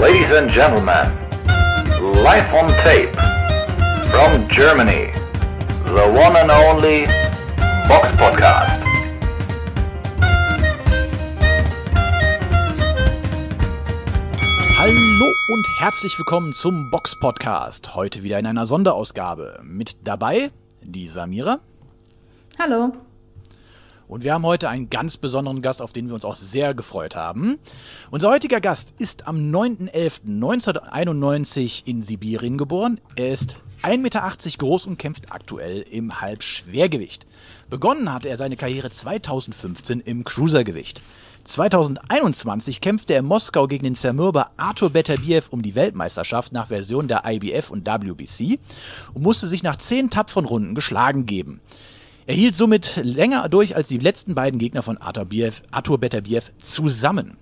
Ladies and gentlemen, live on tape from Germany, the one and only Box Podcast. Hallo und herzlich willkommen zum Box Podcast. Heute wieder in einer Sonderausgabe. Mit dabei die Samira. Hallo. Und wir haben heute einen ganz besonderen Gast, auf den wir uns auch sehr gefreut haben. Unser heutiger Gast ist am 9.11.1991 in Sibirien geboren. Er ist 1,80 Meter groß und kämpft aktuell im Halbschwergewicht. Begonnen hat er seine Karriere 2015 im Cruisergewicht. 2021 kämpfte er in Moskau gegen den Zermürber Artur Beterbiev um die Weltmeisterschaft nach Version der IBF und WBC und musste sich nach zehn tapferen Runden geschlagen geben. Er hielt somit länger durch als die letzten beiden Gegner von Artur, Biev, Artur Beterbiev zusammen.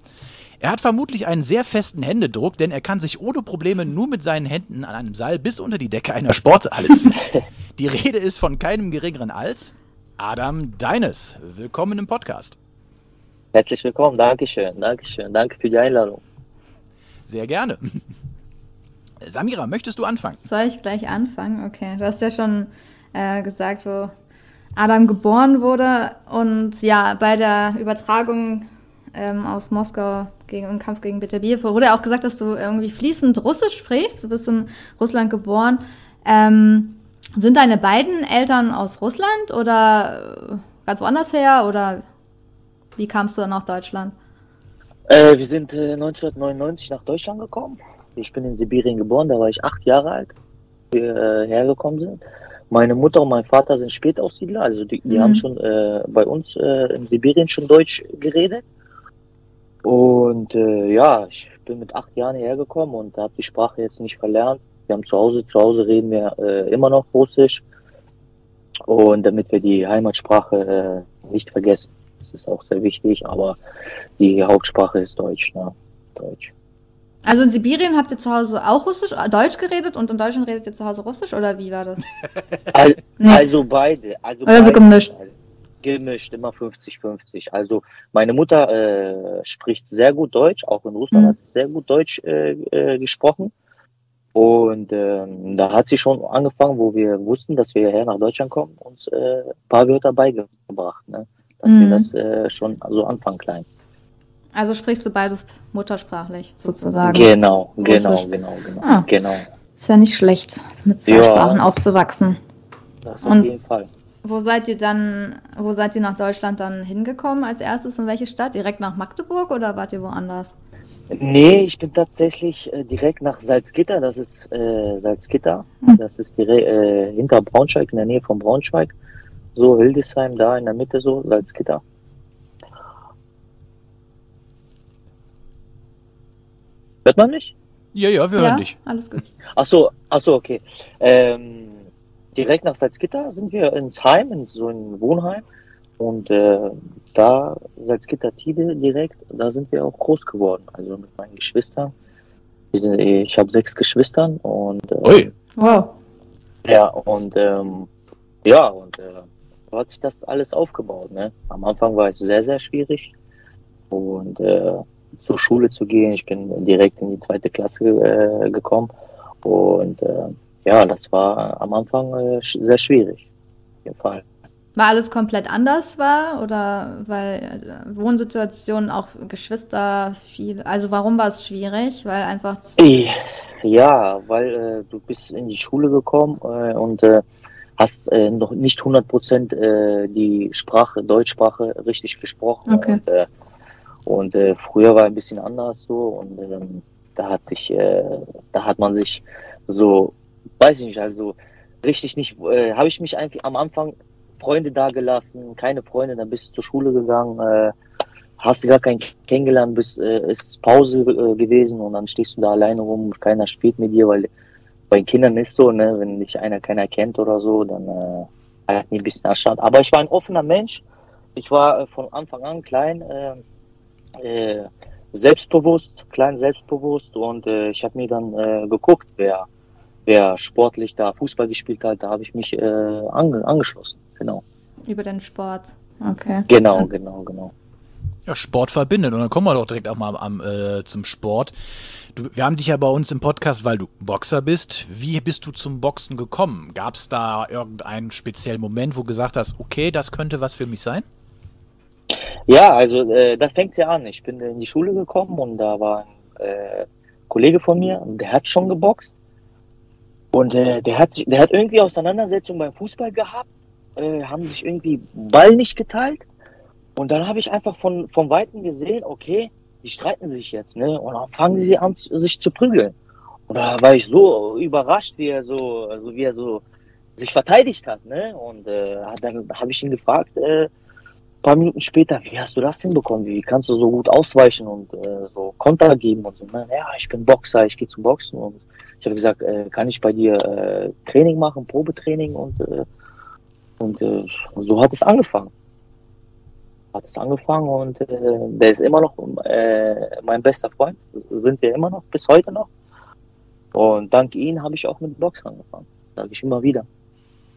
Er hat vermutlich einen sehr festen Händedruck, denn er kann sich ohne Probleme nur mit seinen Händen an einem Seil bis unter die Decke einer Sporthalle ziehen. Die Rede ist von keinem geringeren als Adam Deines. Willkommen im Podcast. Herzlich willkommen, Dankeschön, Dankeschön, danke für die Einladung. Sehr gerne. Samira, möchtest du anfangen? Soll ich gleich anfangen? Okay, du hast ja schon äh, gesagt, wo Adam geboren wurde und ja, bei der Übertragung ähm, aus Moskau gegen im Kampf gegen Beterbiev wurde auch gesagt, dass du irgendwie fließend Russisch sprichst. Du bist in Russland geboren. Ähm, sind deine beiden Eltern aus Russland oder ganz woanders her oder wie kamst du dann nach Deutschland? Äh, wir sind äh, 1999 nach Deutschland gekommen. Ich bin in Sibirien geboren, da war ich acht Jahre alt, wir äh, hergekommen sind. Meine Mutter und mein Vater sind Spätaussiedler, also die, die mhm. haben schon äh, bei uns äh, in Sibirien schon Deutsch geredet. Und äh, ja, ich bin mit acht Jahren hergekommen und habe die Sprache jetzt nicht verlernt. Wir haben zu Hause, zu Hause reden wir äh, immer noch Russisch. Und damit wir die Heimatsprache äh, nicht vergessen. Das ist auch sehr wichtig, aber die Hauptsprache ist Deutsch. Ne? Deutsch. Also in Sibirien habt ihr zu Hause auch Russisch, äh, Deutsch geredet und in Deutschland redet ihr zu Hause Russisch oder wie war das? Al also beide. Also, also beide, gemischt. Gemischt, immer 50-50. Also meine Mutter äh, spricht sehr gut Deutsch, auch in Russland mhm. hat sie sehr gut Deutsch äh, äh, gesprochen. Und ähm, da hat sie schon angefangen, wo wir wussten, dass wir hierher nach Deutschland kommen, uns äh, ein paar Wörter beigebracht. Ne? Dass mhm. wir das äh, schon so anfangen klein. Also sprichst du beides muttersprachlich sozusagen. Genau, genau, genau, genau, ah, genau. Ist ja nicht schlecht, mit zwei ja, Sprachen aufzuwachsen. Das auf Und jeden Fall. Wo seid ihr dann, wo seid ihr nach Deutschland dann hingekommen als erstes? In welche Stadt? Direkt nach Magdeburg oder wart ihr woanders? Nee, ich bin tatsächlich äh, direkt nach Salzgitter, das ist äh, Salzgitter, hm. das ist direkt äh, hinter Braunschweig, in der Nähe von Braunschweig, so Hildesheim da in der Mitte so, Salzgitter. Hört man mich? Ja, ja, wir ja, hören dich. Alles gut. Ach so, ach so, okay. Ähm, direkt nach Salzgitter sind wir ins Heim, in so ein Wohnheim. Und äh, da, Salzgitter-Tide direkt, da sind wir auch groß geworden. Also mit meinen Geschwistern. Wir sind, ich habe sechs Geschwistern und äh, Ui. wow. Ja, und ähm, ja, und äh, so hat sich das alles aufgebaut. Ne? Am Anfang war es sehr, sehr schwierig. Und äh, zur Schule zu gehen. Ich bin direkt in die zweite Klasse äh, gekommen und äh, ja, das war am Anfang äh, sehr schwierig. Auf jeden Fall. War alles komplett anders war oder weil äh, Wohnsituationen auch Geschwister viel, also warum war es schwierig? Weil einfach ja, weil äh, du bist in die Schule gekommen äh, und hast äh, noch nicht 100 Prozent äh, die Sprache, Deutschsprache richtig gesprochen. Okay. Und, äh, und äh, früher war ein bisschen anders so und ähm, da hat sich, äh, da hat man sich so, weiß ich nicht, also richtig nicht, äh, habe ich mich einfach am Anfang Freunde da gelassen, keine Freunde, dann bist du zur Schule gegangen, äh, hast du gar keinen kennengelernt, bist, äh, ist Pause äh, gewesen und dann stehst du da alleine rum, keiner spielt mit dir, weil bei Kindern ist so, ne, wenn dich einer keiner kennt oder so, dann äh, hat mich ein bisschen erstaunt. Aber ich war ein offener Mensch. Ich war äh, von Anfang an klein, äh, äh, selbstbewusst, klein selbstbewusst und äh, ich habe mir dann äh, geguckt, wer, wer sportlich da Fußball gespielt hat, da habe ich mich äh, ange angeschlossen, genau. Über den Sport, okay. Genau, genau, genau. Ja, Sport verbindet. Und dann kommen wir doch direkt auch mal am, äh, zum Sport. Du, wir haben dich ja bei uns im Podcast, weil du Boxer bist. Wie bist du zum Boxen gekommen? Gab es da irgendeinen speziellen Moment, wo du gesagt hast, okay, das könnte was für mich sein? Ja, also äh, da fängt's ja an. Ich bin in die Schule gekommen und da war ein äh, Kollege von mir, der hat schon geboxt. Und äh, der hat der hat irgendwie Auseinandersetzungen beim Fußball gehabt, äh, haben sich irgendwie Ball nicht geteilt. Und dann habe ich einfach von, von Weitem gesehen, okay, die streiten sich jetzt, ne? Und dann fangen sie an, sich zu prügeln. Und da war ich so überrascht, wie er so, also wie er so sich verteidigt hat, ne? Und äh, dann habe ich ihn gefragt, äh, paar Minuten später, wie hast du das hinbekommen? Wie kannst du so gut ausweichen und äh, so Konter geben und so? Ja, ich bin Boxer, ich gehe zum Boxen und ich habe gesagt, äh, kann ich bei dir äh, Training machen, Probetraining und äh, und äh, so hat es angefangen. Hat es angefangen und äh, der ist immer noch äh, mein bester Freund, sind wir immer noch bis heute noch. Und dank ihm habe ich auch mit Boxen angefangen, sage ich immer wieder.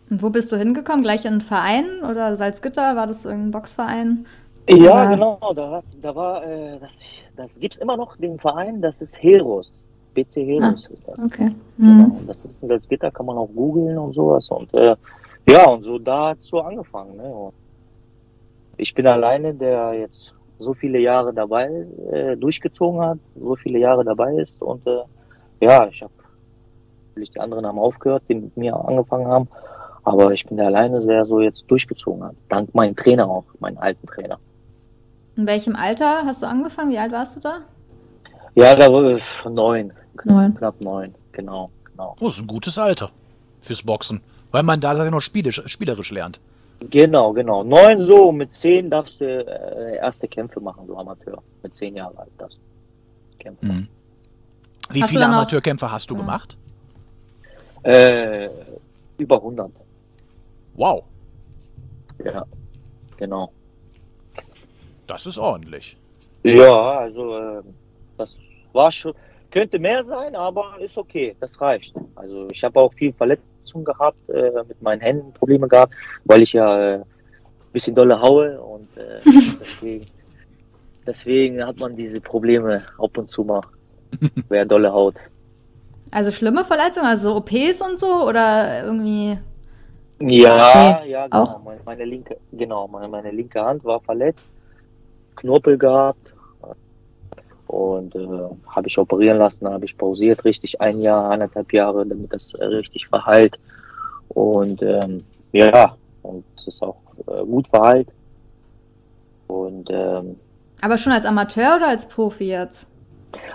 Und wo bist du hingekommen? Gleich in einen Verein oder Salzgitter? War das irgendein Boxverein? Ja, Oder- genau. Da, da war, äh, das, das gibt's immer noch, den Verein, das ist Heros. BC Heros ist das. Okay. Genau. Mhm. Das ist ein Salzgitter, kann man auch googeln und sowas. Und äh, ja, und so da hat's so angefangen. Ne? Und ich bin alleine, der jetzt so viele Jahre dabei äh, durchgezogen hat, so viele Jahre dabei ist. Und äh, ja, ich habe natürlich die anderen haben aufgehört, die mit mir angefangen haben. Aber ich bin der alleine, der so jetzt durchgezogen hat. Dank meinem Trainer auch, meinen alten Trainer. In welchem Alter hast du angefangen? Wie alt warst du da? Ja, da war ich neun. Knapp Neun. knapp neun, genau, genau. Oh, ist ein gutes Alter fürs Boxen. Weil man da ja noch spielisch, spielerisch lernt. Genau, genau. Neun so, mit zehn darfst du äh, erste Kämpfe machen, du Amateur. Mit zehn Jahren alt darfst du kämpfen. Mhm. Wie Hast viele Amateurkämpfe hast du Ja. gemacht? Äh, über 100, Wow, ja, genau. das ist ordentlich. Ja, also äh, das war schon, könnte mehr sein, aber ist okay, das reicht. Also ich habe auch viel Verletzungen gehabt, äh, mit meinen Händen Probleme gehabt, weil ich ja äh, bisschen dolle haue und äh, deswegen, deswegen hat man diese Probleme ab und zu mal, wer dolle haut. Also schlimme Verletzungen, also so OPs und so oder irgendwie. Ja, Okay. ja, genau. Auch? Meine, meine linke, genau, meine, meine linke Hand war verletzt, Knorpel gehabt und äh, habe ich operieren lassen, habe ich pausiert, richtig ein Jahr, eineinhalb Jahre, damit das richtig verheilt. Und ähm, ja, und es ist auch äh, gut verheilt. Und ähm, Aber schon als Amateur oder als Profi jetzt?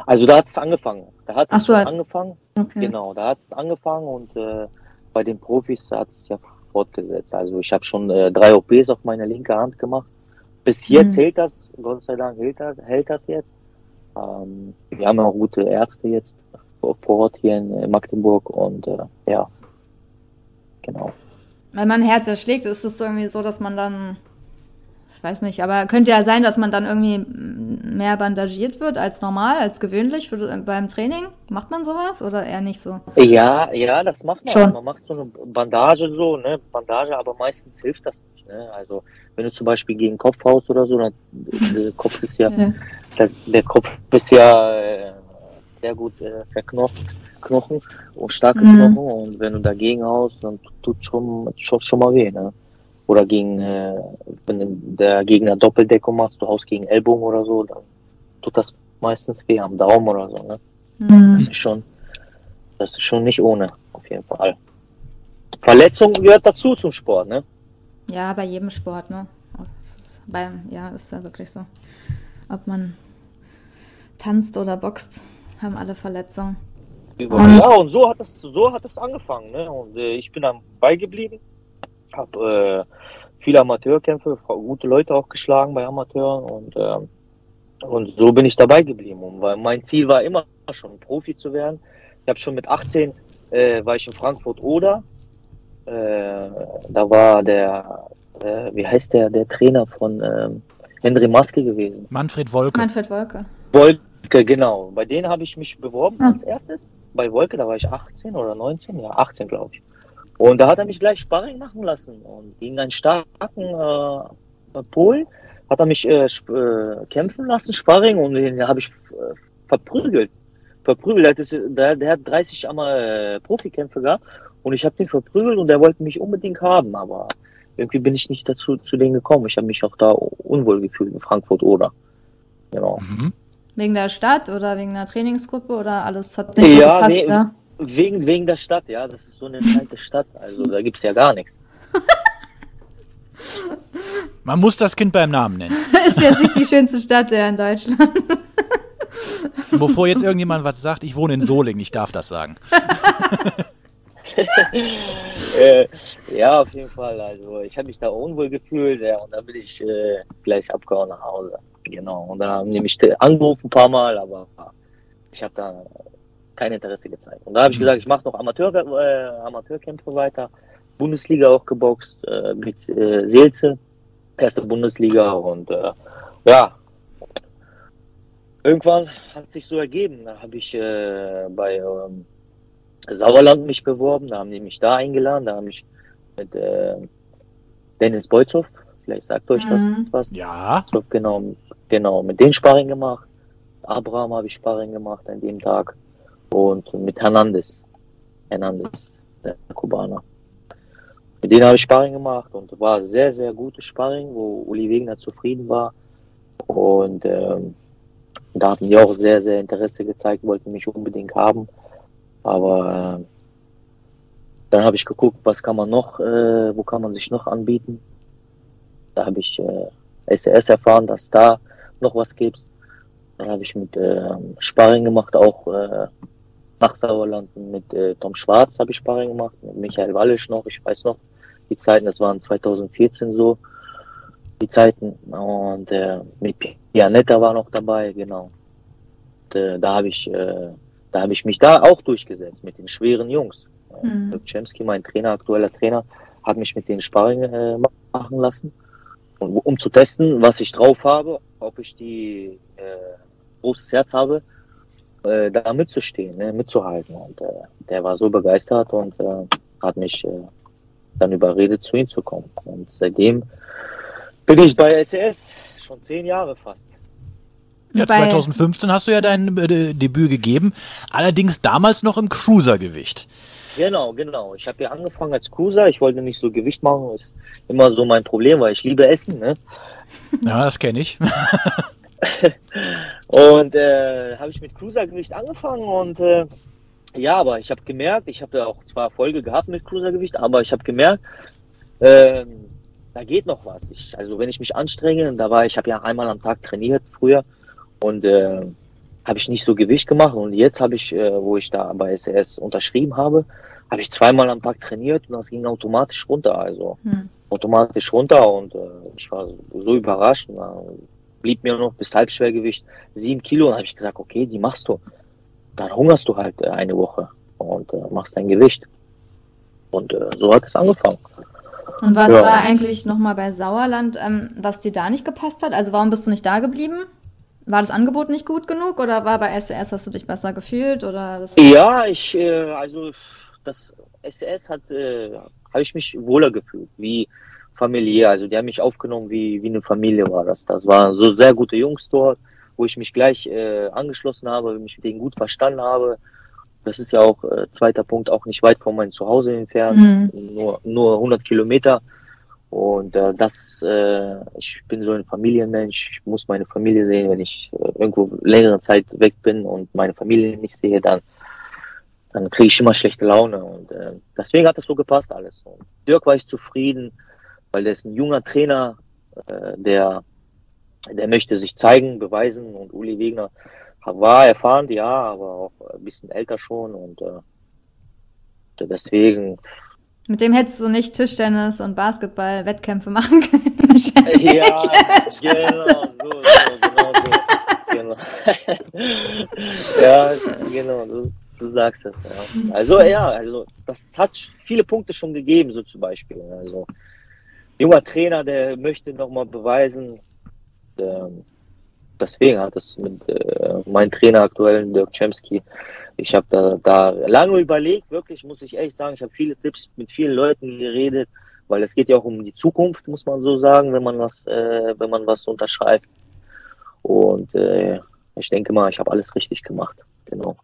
also da hat es angefangen. Da hat es so, angefangen. Okay. Genau, da hat es angefangen und äh, bei den Profis hat es ja fortgesetzt. Also ich habe schon äh, drei OPs auf meine linke Hand gemacht. Bis jetzt Mhm. hält das, Gott sei Dank hält das, hält das jetzt. Ähm, wir haben auch gute Ärzte jetzt vor Ort hier in Magdeburg und äh, ja, genau. Wenn man Herz schlägt, ist es irgendwie so, dass man dann. Ich weiß nicht, aber könnte ja sein, dass man dann irgendwie mehr bandagiert wird als normal, als gewöhnlich für, beim Training. Macht man sowas oder eher nicht so? Ja, ja, das macht man. Schon. Man macht so eine Bandage so, ne, Bandage, aber meistens hilft das nicht. Ne? Also wenn du zum Beispiel gegen den Kopf haust oder so, dann der Kopf ist ja Ja. der, der Kopf ist ja äh, sehr gut äh, verknocht, Knochen und starke Mhm. Knochen und wenn du dagegen haust, dann tut schon, schon, schon mal weh, ne? Oder gegen, äh, wenn der Gegner Doppeldeckung macht, du haust gegen Ellbogen oder so, dann tut das meistens weh am Daumen oder so, ne? Mhm. Das ist schon, das ist schon nicht ohne, auf jeden Fall. Verletzung gehört dazu zum Sport, ne? Ja, bei jedem Sport, ne? Ist beim, ja, ist ja wirklich so. Ob man tanzt oder boxt, haben alle Verletzungen. Ja, und so hat es, so hat es angefangen. Ne? Und äh, ich bin dann beigeblieben, habe äh, viele Amateurkämpfe, gute Leute auch geschlagen bei Amateuren und ähm, und so bin ich dabei geblieben. Und weil mein Ziel war immer schon Profi zu werden. Ich habe schon mit 18 äh, war ich in Frankfurt oder äh, da war der äh, wie heißt der der Trainer von ähm, Henry Maske gewesen. Manfred Wolke. Manfred Wolke. Wolke, genau. Bei denen habe ich mich beworben Ah. als erstes. Bei Wolke, da war ich 18 oder 19, ja, 18 glaube ich. Und da hat er mich gleich Sparring machen lassen. Und gegen einen starken äh, Polen hat er mich äh, äh, kämpfen lassen, Sparring, und den habe ich äh, verprügelt. Verprügelt. Der, der, der hat 30 einmal äh, Profikämpfe gehabt und ich habe den verprügelt und der wollte mich unbedingt haben, aber irgendwie bin ich nicht dazu zu denen gekommen. Ich habe mich auch da unwohl gefühlt in Frankfurt oder. Genau. Mhm. Wegen der Stadt oder wegen der Trainingsgruppe oder alles hat nicht so Ja, gepasst, nee. ja? Wegen, wegen der Stadt, ja, das ist so eine kleine Stadt, also da gibt's ja gar nichts. Man muss das Kind beim Namen nennen. Ist jetzt nicht die schönste Stadt ja, in Deutschland. Bevor jetzt irgendjemand was sagt, ich wohne in Solingen, ich darf das sagen. äh, ja, auf jeden Fall. Also ich habe mich da unwohl gefühlt ja, und dann bin ich äh, gleich abgehauen nach Hause. Genau. Und dann haben die mich angerufen ein paar Mal, aber ich habe da kein Interesse gezeigt. Und da habe ich Mhm. gesagt, ich mache noch Amateur, äh, Amateurkämpfe weiter. Bundesliga auch geboxt äh, mit äh, Seelze, erste Bundesliga und äh, ja. Irgendwann hat sich so ergeben. Da habe ich äh, bei ähm, Sauerland mich beworben, da haben die mich da eingeladen, da habe ich mit äh, Dennis Beutzow, vielleicht sagt euch das Mhm. was, Ja, so, genau, genau, mit den Sparring gemacht. Abraham habe ich Sparring gemacht an dem Tag und mit Hernandez, Hernandez, der Kubaner. Mit denen habe ich Sparring gemacht und war sehr, sehr gutes Sparring, wo Uli Wegner zufrieden war. Und ähm, da hatten die auch sehr, sehr Interesse gezeigt, wollten mich unbedingt haben. Aber äh, dann habe ich geguckt, was kann man noch, äh, wo kann man sich noch anbieten. Da habe ich äh, SES erfahren, dass da noch was gibt. Dann habe ich mit äh, Sparring gemacht, auch äh, nach Sauerland mit äh, Tom Schwarz habe ich Sparring gemacht, mit Michael Wallisch noch, ich weiß noch, die Zeiten, das waren 2014 so, die Zeiten. Und äh, mit Pianetta war noch dabei, genau. Und, äh, da habe ich, äh, da habe ich mich da auch durchgesetzt mit den schweren Jungs. Mhm. Chemsky, mein Trainer, aktueller Trainer, hat mich mit den Sparring äh, machen lassen, und, um zu testen, was ich drauf habe, ob ich die äh, großes Herz habe, äh, da mitzustehen, ne, mitzuhalten. Und äh, der war so begeistert und äh, hat mich äh, dann überredet, zu ihm zu kommen. Und seitdem bin ich bei SES schon zehn Jahre fast. ja Bei- 2015 hast du ja dein äh, Debüt gegeben, allerdings damals noch im Cruisergewicht. Genau, genau. Ich habe ja angefangen als Cruiser. Ich wollte nicht so Gewicht machen. Ist immer so mein Problem, weil ich liebe Essen. Ne? Ja, das kenne ich. Und äh, habe ich mit Cruisergewicht angefangen und äh, ja, aber ich habe gemerkt, ich habe ja auch zwar Erfolge gehabt mit Cruisergewicht, aber ich habe gemerkt, ähm, da geht noch was. Ich, also wenn ich mich anstrenge, da war ich habe ja einmal am Tag trainiert früher und äh, habe ich nicht so Gewicht gemacht und jetzt habe ich, äh, wo ich da bei SES unterschrieben habe, habe ich zweimal am Tag trainiert und das ging automatisch runter. Also Hm. automatisch runter und äh, ich war so überrascht. Und blieb mir noch bis Halbschwergewicht sieben Kilo und habe ich gesagt, okay, die machst du. Dann hungerst du halt äh, eine Woche und äh, machst dein Gewicht. Und äh, so hat es angefangen. Und was Ja. war eigentlich nochmal bei Sauerland, ähm, was dir da nicht gepasst hat? Also warum bist du nicht da geblieben? War das Angebot nicht gut genug oder war bei SES, hast du dich besser gefühlt oder das Ja, ich, äh, also das SES hat, äh, habe ich mich wohler gefühlt, wie familiär. Also die haben mich aufgenommen, wie, wie eine Familie war das. Das waren so sehr gute Jungs dort, wo ich mich gleich äh, angeschlossen habe, mich mit denen gut verstanden habe. Das ist ja auch, äh, zweiter Punkt, auch nicht weit von meinem Zuhause entfernt, Mhm. nur, nur 100 Kilometer. Und äh, das, äh, ich bin so ein Familienmensch, ich muss meine Familie sehen, wenn ich äh, irgendwo längere Zeit weg bin und meine Familie nicht sehe, dann, dann kriege ich immer schlechte Laune. Und äh, deswegen hat das so gepasst alles. Und Dirk war ich zufrieden, weil der ist ein junger Trainer, äh, der, der möchte sich zeigen, beweisen. Und Uli Wegner war erfahren, ja, aber auch ein bisschen älter schon. Und äh, deswegen Mit dem hättest du nicht Tischtennis und Basketball Wettkämpfe machen können. Ja, genau, so, so, genau so. Genau. ja, genau, du, du sagst es, ja. Also, ja, also, das hat viele Punkte schon gegeben, so zum Beispiel. Also, junger Trainer, der möchte nochmal beweisen, ähm, deswegen hat es mit äh, meinem Trainer aktuell, Dirk Chemsky, ich habe da, da lange überlegt, wirklich, muss ich ehrlich sagen, ich habe viele Tipps mit vielen Leuten geredet, weil es geht ja auch um die Zukunft, muss man so sagen, wenn man was, äh, wenn man was unterschreibt. Und äh, ich denke mal, ich habe alles richtig gemacht. Genau.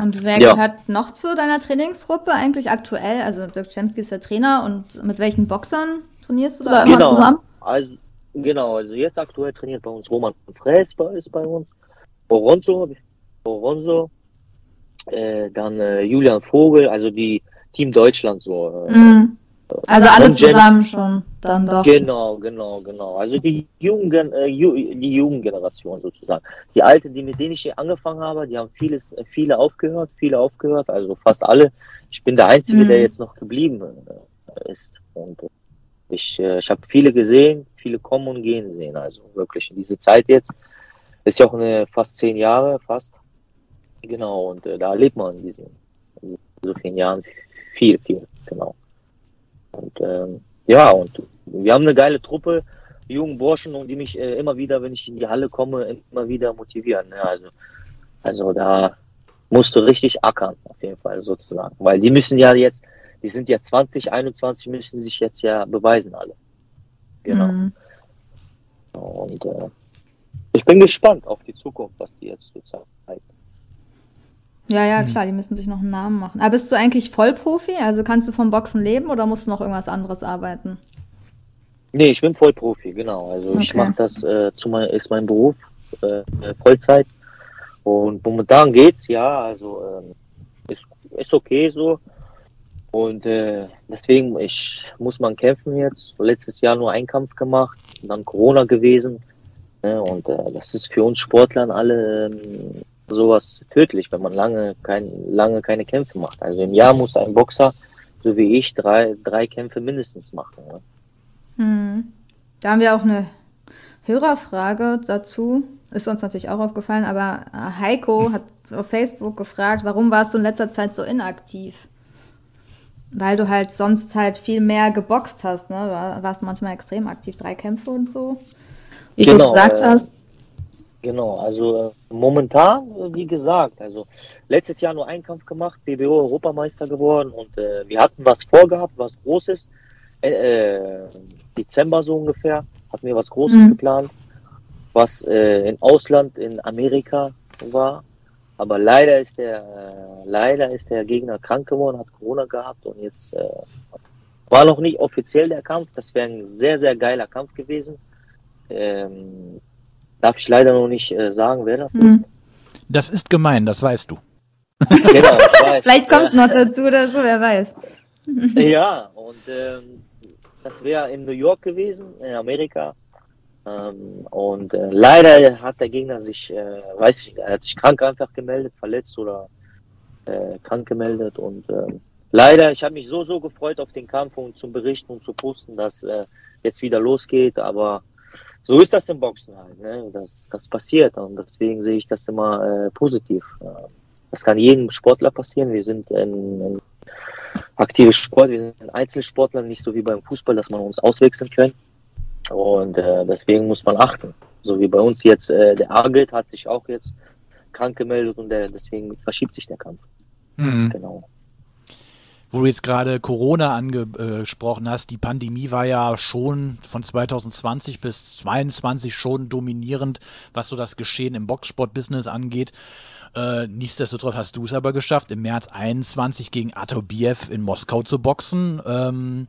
Und wer ja. gehört noch zu deiner Trainingsgruppe eigentlich aktuell? Also Dirk Chemsky ist der Trainer und mit welchen Boxern trainierst du da genau. immer zusammen? Also, genau, also jetzt aktuell trainiert bei uns Roman Fräs ist bei uns, Oronzo, Oronzo äh, dann äh, Julian Vogel, also die Team Deutschland so. Äh, mhm. Also alle zusammen schon, dann doch. Genau, genau, genau. Also die jungen, äh, die Jugendgeneration sozusagen. Die Alten, die mit denen ich angefangen habe, die haben vieles, viele aufgehört, viele aufgehört, also fast alle. Ich bin der Einzige, mhm. der jetzt noch geblieben äh, ist. Und äh, ich, äh, ich habe viele gesehen, viele kommen und gehen sehen. Also wirklich in dieser Zeit jetzt. Ist ja auch eine fast zehn Jahre, fast. Genau, und äh, da erlebt man in diesen in so vielen Jahren viel, viel, genau. Und ähm, ja, und wir haben eine geile Truppe, jungen Burschen, und die mich äh, immer wieder, wenn ich in die Halle komme, immer wieder motivieren. Ne? Also, also da musst du richtig ackern, auf jeden Fall sozusagen. Weil die müssen ja jetzt, die sind ja 20, 21, müssen sich jetzt ja beweisen alle. Genau. Mhm. Und äh, ich bin gespannt auf die Zukunft, was die jetzt so zeigen. Ja, ja, klar, die müssen sich noch einen Namen machen. Aber bist du eigentlich Vollprofi? Also kannst du vom Boxen leben oder musst du noch irgendwas anderes arbeiten? Nee, ich bin Vollprofi, genau. Also okay. ich mache das äh, zu mein, ist mein Beruf, äh, Vollzeit. Und momentan geht's, ja, also äh, ist, ist okay so. Und äh, deswegen, ich muss man kämpfen jetzt. Letztes Jahr nur einen Kampf gemacht, dann Corona gewesen. Ne? Und äh, das ist für uns Sportlern alle ähm, sowas tödlich, wenn man lange, kein, lange keine Kämpfe macht. Also im Jahr muss ein Boxer, so wie ich, drei, drei Kämpfe mindestens machen. Ne? Hm. Da haben wir auch eine Hörerfrage dazu. Ist uns natürlich auch aufgefallen, aber Heiko hat auf Facebook gefragt, warum warst du in letzter Zeit so inaktiv? Weil du halt sonst halt viel mehr geboxt hast, ne? Du warst manchmal extrem aktiv, drei Kämpfe und so. Wie genau, du gesagt äh, hast. Genau, also äh, momentan, äh, wie gesagt, also letztes Jahr nur einen Kampf gemacht, BBO Europameister geworden und äh, wir hatten was vorgehabt, was Großes. Äh, Dezember so ungefähr hatten wir was Großes mhm. geplant, was äh, im Ausland in Amerika war. Aber leider ist der leider ist der Gegner krank geworden, hat Corona gehabt und jetzt war noch nicht offiziell der Kampf. Das wäre ein sehr sehr geiler Kampf gewesen. Ähm, Darf ich leider noch nicht äh, sagen, wer das mhm. ist. Das ist gemein, das weißt du. genau, weiß, Vielleicht kommt es noch dazu oder so, wer weiß. ja, und ähm, das wäre in New York gewesen, in Amerika. Ähm, und äh, leider hat der Gegner sich, äh, weiß ich nicht, er hat sich krank einfach gemeldet, verletzt oder äh, krank gemeldet. Und ähm, leider, ich habe mich so, so gefreut auf den Kampf und zum Berichten und zu posten, dass äh, jetzt wieder losgeht. Aber so ist das im Boxen halt. Ne? Das, das passiert und deswegen sehe ich das immer äh, positiv. Das kann jedem Sportler passieren. Wir sind ein, ein aktives Sport, wir sind ein Einzelsportler, nicht so wie beim Fußball, dass man uns auswechseln kann. Und äh, deswegen muss man achten. So wie bei uns jetzt, äh, der Argelt hat sich auch jetzt krank gemeldet und der, deswegen verschiebt sich der Kampf. Mhm. Genau wo du jetzt gerade Corona angesprochen hast, die Pandemie war ja schon von 2020 bis 2022 schon dominierend, was so das Geschehen im Boxsport-Business angeht. Äh, nichtsdestotrotz hast du es aber geschafft, im März 21 gegen Atobiev in Moskau zu boxen. Ähm,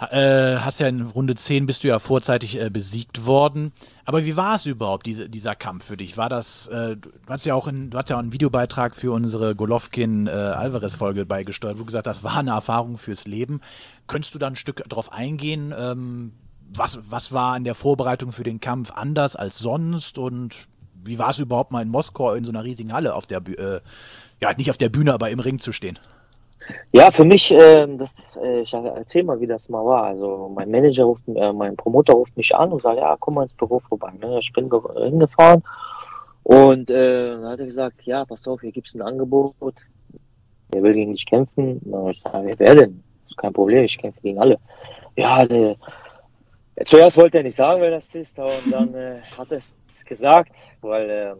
äh, hast ja in Runde 10 bist du ja vorzeitig äh, besiegt worden. Aber wie war es überhaupt, diese, dieser Kampf für dich? War das, äh, du hast ja auch in, du hast ja auch einen Videobeitrag für unsere Golovkin-Alvarez-Folge äh, beigesteuert, wo du gesagt hast, das war eine Erfahrung fürs Leben. Könntest du da ein Stück drauf eingehen? Ähm, was, was war in der Vorbereitung für den Kampf anders als sonst? Und wie war es überhaupt mal in Moskau in so einer riesigen Halle auf der Bühne, äh, ja, nicht auf der Bühne, aber im Ring zu stehen? Ja, für mich, äh, das, äh, ich erzähl mal, wie das mal war. Also mein Manager ruft, äh, mein Promoter ruft mich an und sagt, ja, komm mal ins Büro vorbei. Ne? Ich bin hingefahren und äh, dann hat er gesagt, ja, pass auf, hier gibt es ein Angebot. Der will gegen dich kämpfen. Na, ich sage, wer denn? Ist kein Problem, ich kämpfe gegen alle. Ja, der, zuerst wollte er nicht sagen, wer das ist, und dann äh, hat er es gesagt, weil äh,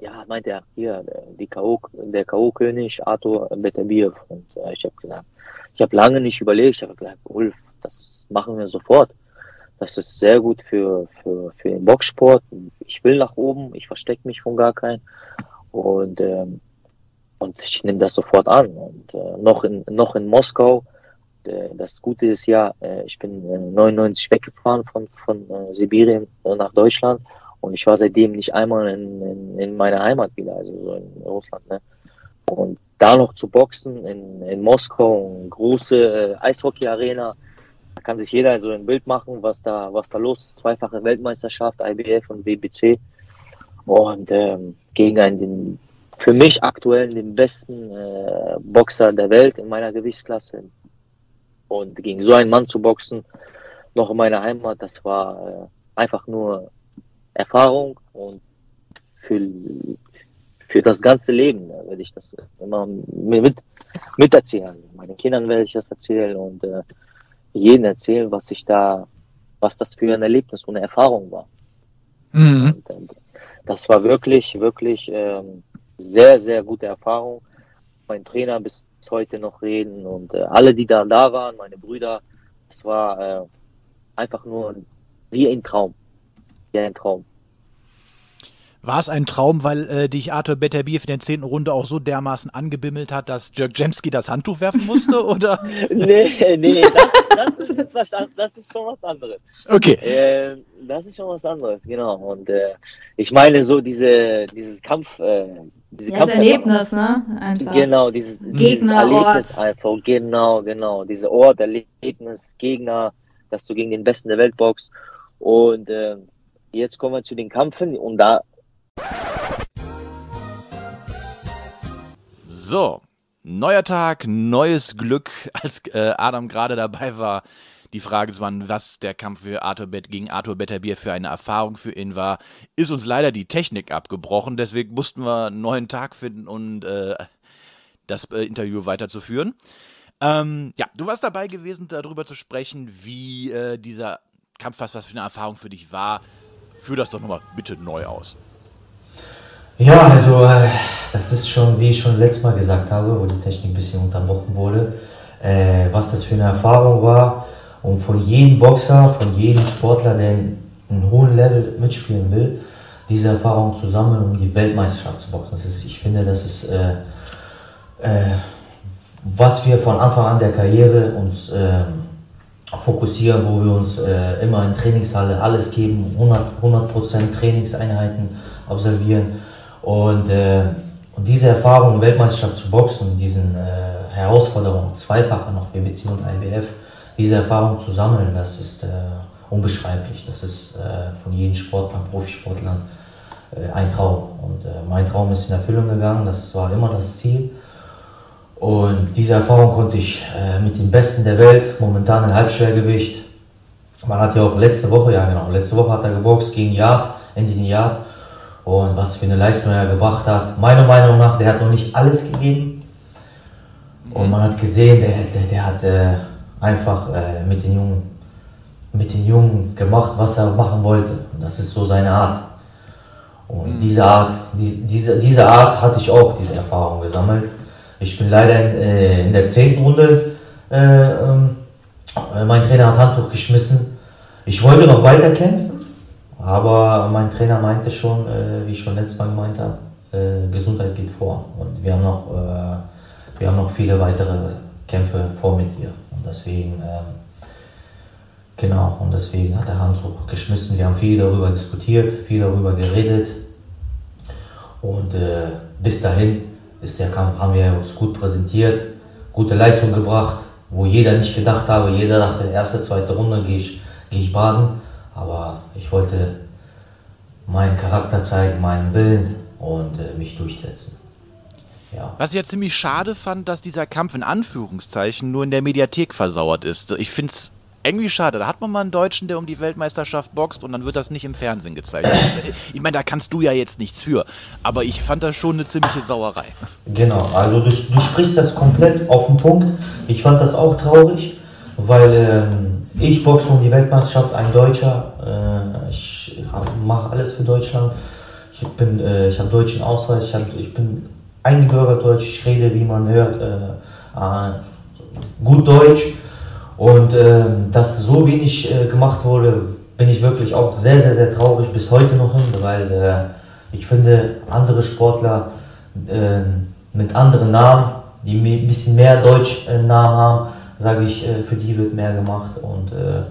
ja, meint er, hier, die K.O., der K.O.-König Arthur Beterbiev. Und äh, ich habe gesagt, ich habe lange nicht überlegt. Ich habe gesagt, Ulf, das machen wir sofort. Das ist sehr gut für, für, für den Boxsport. Ich will nach oben, ich verstecke mich von gar keinen. Und, ähm, und ich nehme das sofort an. Und äh, noch, in, noch in Moskau, äh, das Gute ist ja, äh, ich bin äh, 99 weggefahren von, von äh, Sibirien äh, nach Deutschland und ich war seitdem nicht einmal in, in, in meiner Heimat wieder, also so in Russland. Ne? Und da noch zu boxen in, in Moskau, eine große äh, Eishockey-Arena, da kann sich jeder so ein Bild machen, was da, was da los ist. Zweifache Weltmeisterschaft, IBF und WBC. Und ähm, gegen einen, den, für mich aktuell den besten äh, Boxer der Welt in meiner Gewichtsklasse. Und gegen so einen Mann zu boxen, noch in meiner Heimat, das war äh, einfach nur Erfahrung und für, für das ganze Leben ne, werde ich das immer mit, miterzählen. Meinen Kindern werde ich das erzählen und äh, jedem erzählen, was ich da, was das für ein Erlebnis und eine Erfahrung war. Mhm. Und, und, das war wirklich, wirklich ähm, sehr, sehr gute Erfahrung. Mein Trainer bis heute noch reden und äh, alle, die da da waren, meine Brüder, es war äh, einfach nur wie ein Traum. Wie ein Traum. War es ein Traum, weil äh, dich Arthur Beterbiev in der zehnten Runde auch so dermaßen angebimmelt hat, dass Dirk Jemski das Handtuch werfen musste, oder? nee, nee, das, das, ist jetzt was, das ist schon was anderes. Okay. Äh, das ist schon was anderes, genau. Und äh, ich meine so diese, dieses Kampf, äh, diese ja, Kampf Erlebnis, ne? Einfach. Genau, dieses, dieses Erlebnis einfach, genau, genau. Diese Ort, Erlebnis, Gegner, dass du gegen den Besten der Welt boxst. Und äh, jetzt kommen wir zu den Kampfen und da so, neuer Tag, neues Glück. Als äh, Adam gerade dabei war, die Frage zu machen, was der Kampf für Arthur Bet gegen Arthur Betterbier für eine Erfahrung für ihn war, ist uns leider die Technik abgebrochen. Deswegen mussten wir einen neuen Tag finden und äh, das äh, Interview weiterzuführen. Ähm, ja, du warst dabei gewesen, darüber zu sprechen, wie äh, dieser Kampf, was, was für eine Erfahrung für dich war. Führ das doch nochmal bitte neu aus. Ja, also äh, das ist schon, wie ich schon letztes Mal gesagt habe, wo die Technik ein bisschen unterbrochen wurde, äh, was das für eine Erfahrung war. Und von jedem Boxer, von jedem Sportler, der einen hohen Level mitspielen will, diese Erfahrung zu sammeln, um die Weltmeisterschaft zu boxen. Das ist, ich finde, das ist, äh, äh, was wir von Anfang an der Karriere uns äh, fokussieren, wo wir uns äh, immer in Trainingshalle alles geben, 100%, 100 Trainingseinheiten absolvieren und, äh, und diese Erfahrung, Weltmeisterschaft zu boxen, diesen äh, Herausforderungen, zweifache noch WBC und IBF, diese Erfahrung zu sammeln, das ist äh, unbeschreiblich. Das ist äh, von jedem Sportler, Profisportlern äh, ein Traum. Und mein Traum ist in Erfüllung gegangen, das war immer das Ziel. Und diese Erfahrung konnte ich äh, mit den Besten der Welt, momentan in Halbschwergewicht. Man hat ja auch letzte Woche, ja genau, letzte Woche hat er geboxt gegen Yard, Anthony Yard und was für eine Leistung er gebracht hat. Meiner Meinung nach, der hat noch nicht alles gegeben. Und man hat gesehen, der, der, der hat äh, einfach äh, mit, den Jungen, mit den Jungen gemacht, was er machen wollte. Und das ist so seine Art. Und mhm. diese Art, die, diese, diese Art hatte ich auch, diese Erfahrung gesammelt. Ich bin leider in, äh, in der zehnten Runde, äh, ähm, mein Trainer hat Handtuch geschmissen. Ich wollte noch weiter kämpfen aber mein Trainer meinte schon, äh, wie ich schon letztes Mal gemeint habe, äh, Gesundheit geht vor. Und wir haben noch, äh, wir haben noch viele weitere Kämpfe vor mit ihr. Und deswegen, ähm, genau, und deswegen hat der Handtuch geschmissen. Wir haben viel darüber diskutiert, viel darüber geredet. Und äh, bis dahin ist der Kampf, haben wir uns gut präsentiert, gute Leistung gebracht, wo jeder nicht gedacht habe, jeder dachte, erste, zweite Runde gehe ich, geh ich baden. Aber ich wollte meinen Charakter zeigen, meinen Willen und äh, mich durchsetzen. Ja. Was ich ja ziemlich schade fand, dass dieser Kampf in Anführungszeichen nur in der Mediathek versauert ist. Ich finde es irgendwie schade. Da hat man mal einen Deutschen, der um die Weltmeisterschaft boxt und dann wird das nicht im Fernsehen gezeigt. ich meine, da kannst du ja jetzt nichts für. Aber ich fand das schon eine ziemliche Sauerei. Genau, also du, du sprichst das komplett auf den Punkt. Ich fand das auch traurig, weil ähm, ich boxe um die Weltmeisterschaft, ein Deutscher. Äh, ich mache alles für Deutschland. Ich, bin, äh, ich habe deutschen Ausweis, ich, hab, ich bin eingebürgert Deutsch, ich rede, wie man hört, äh, gut Deutsch. Und äh, dass so wenig äh, gemacht wurde, bin ich wirklich auch sehr, sehr, sehr traurig bis heute noch hin, weil äh, ich finde, andere Sportler äh, mit anderen Namen, die ein bisschen mehr Deutsch-Namen haben, sage ich, äh, für die wird mehr gemacht. Und, äh,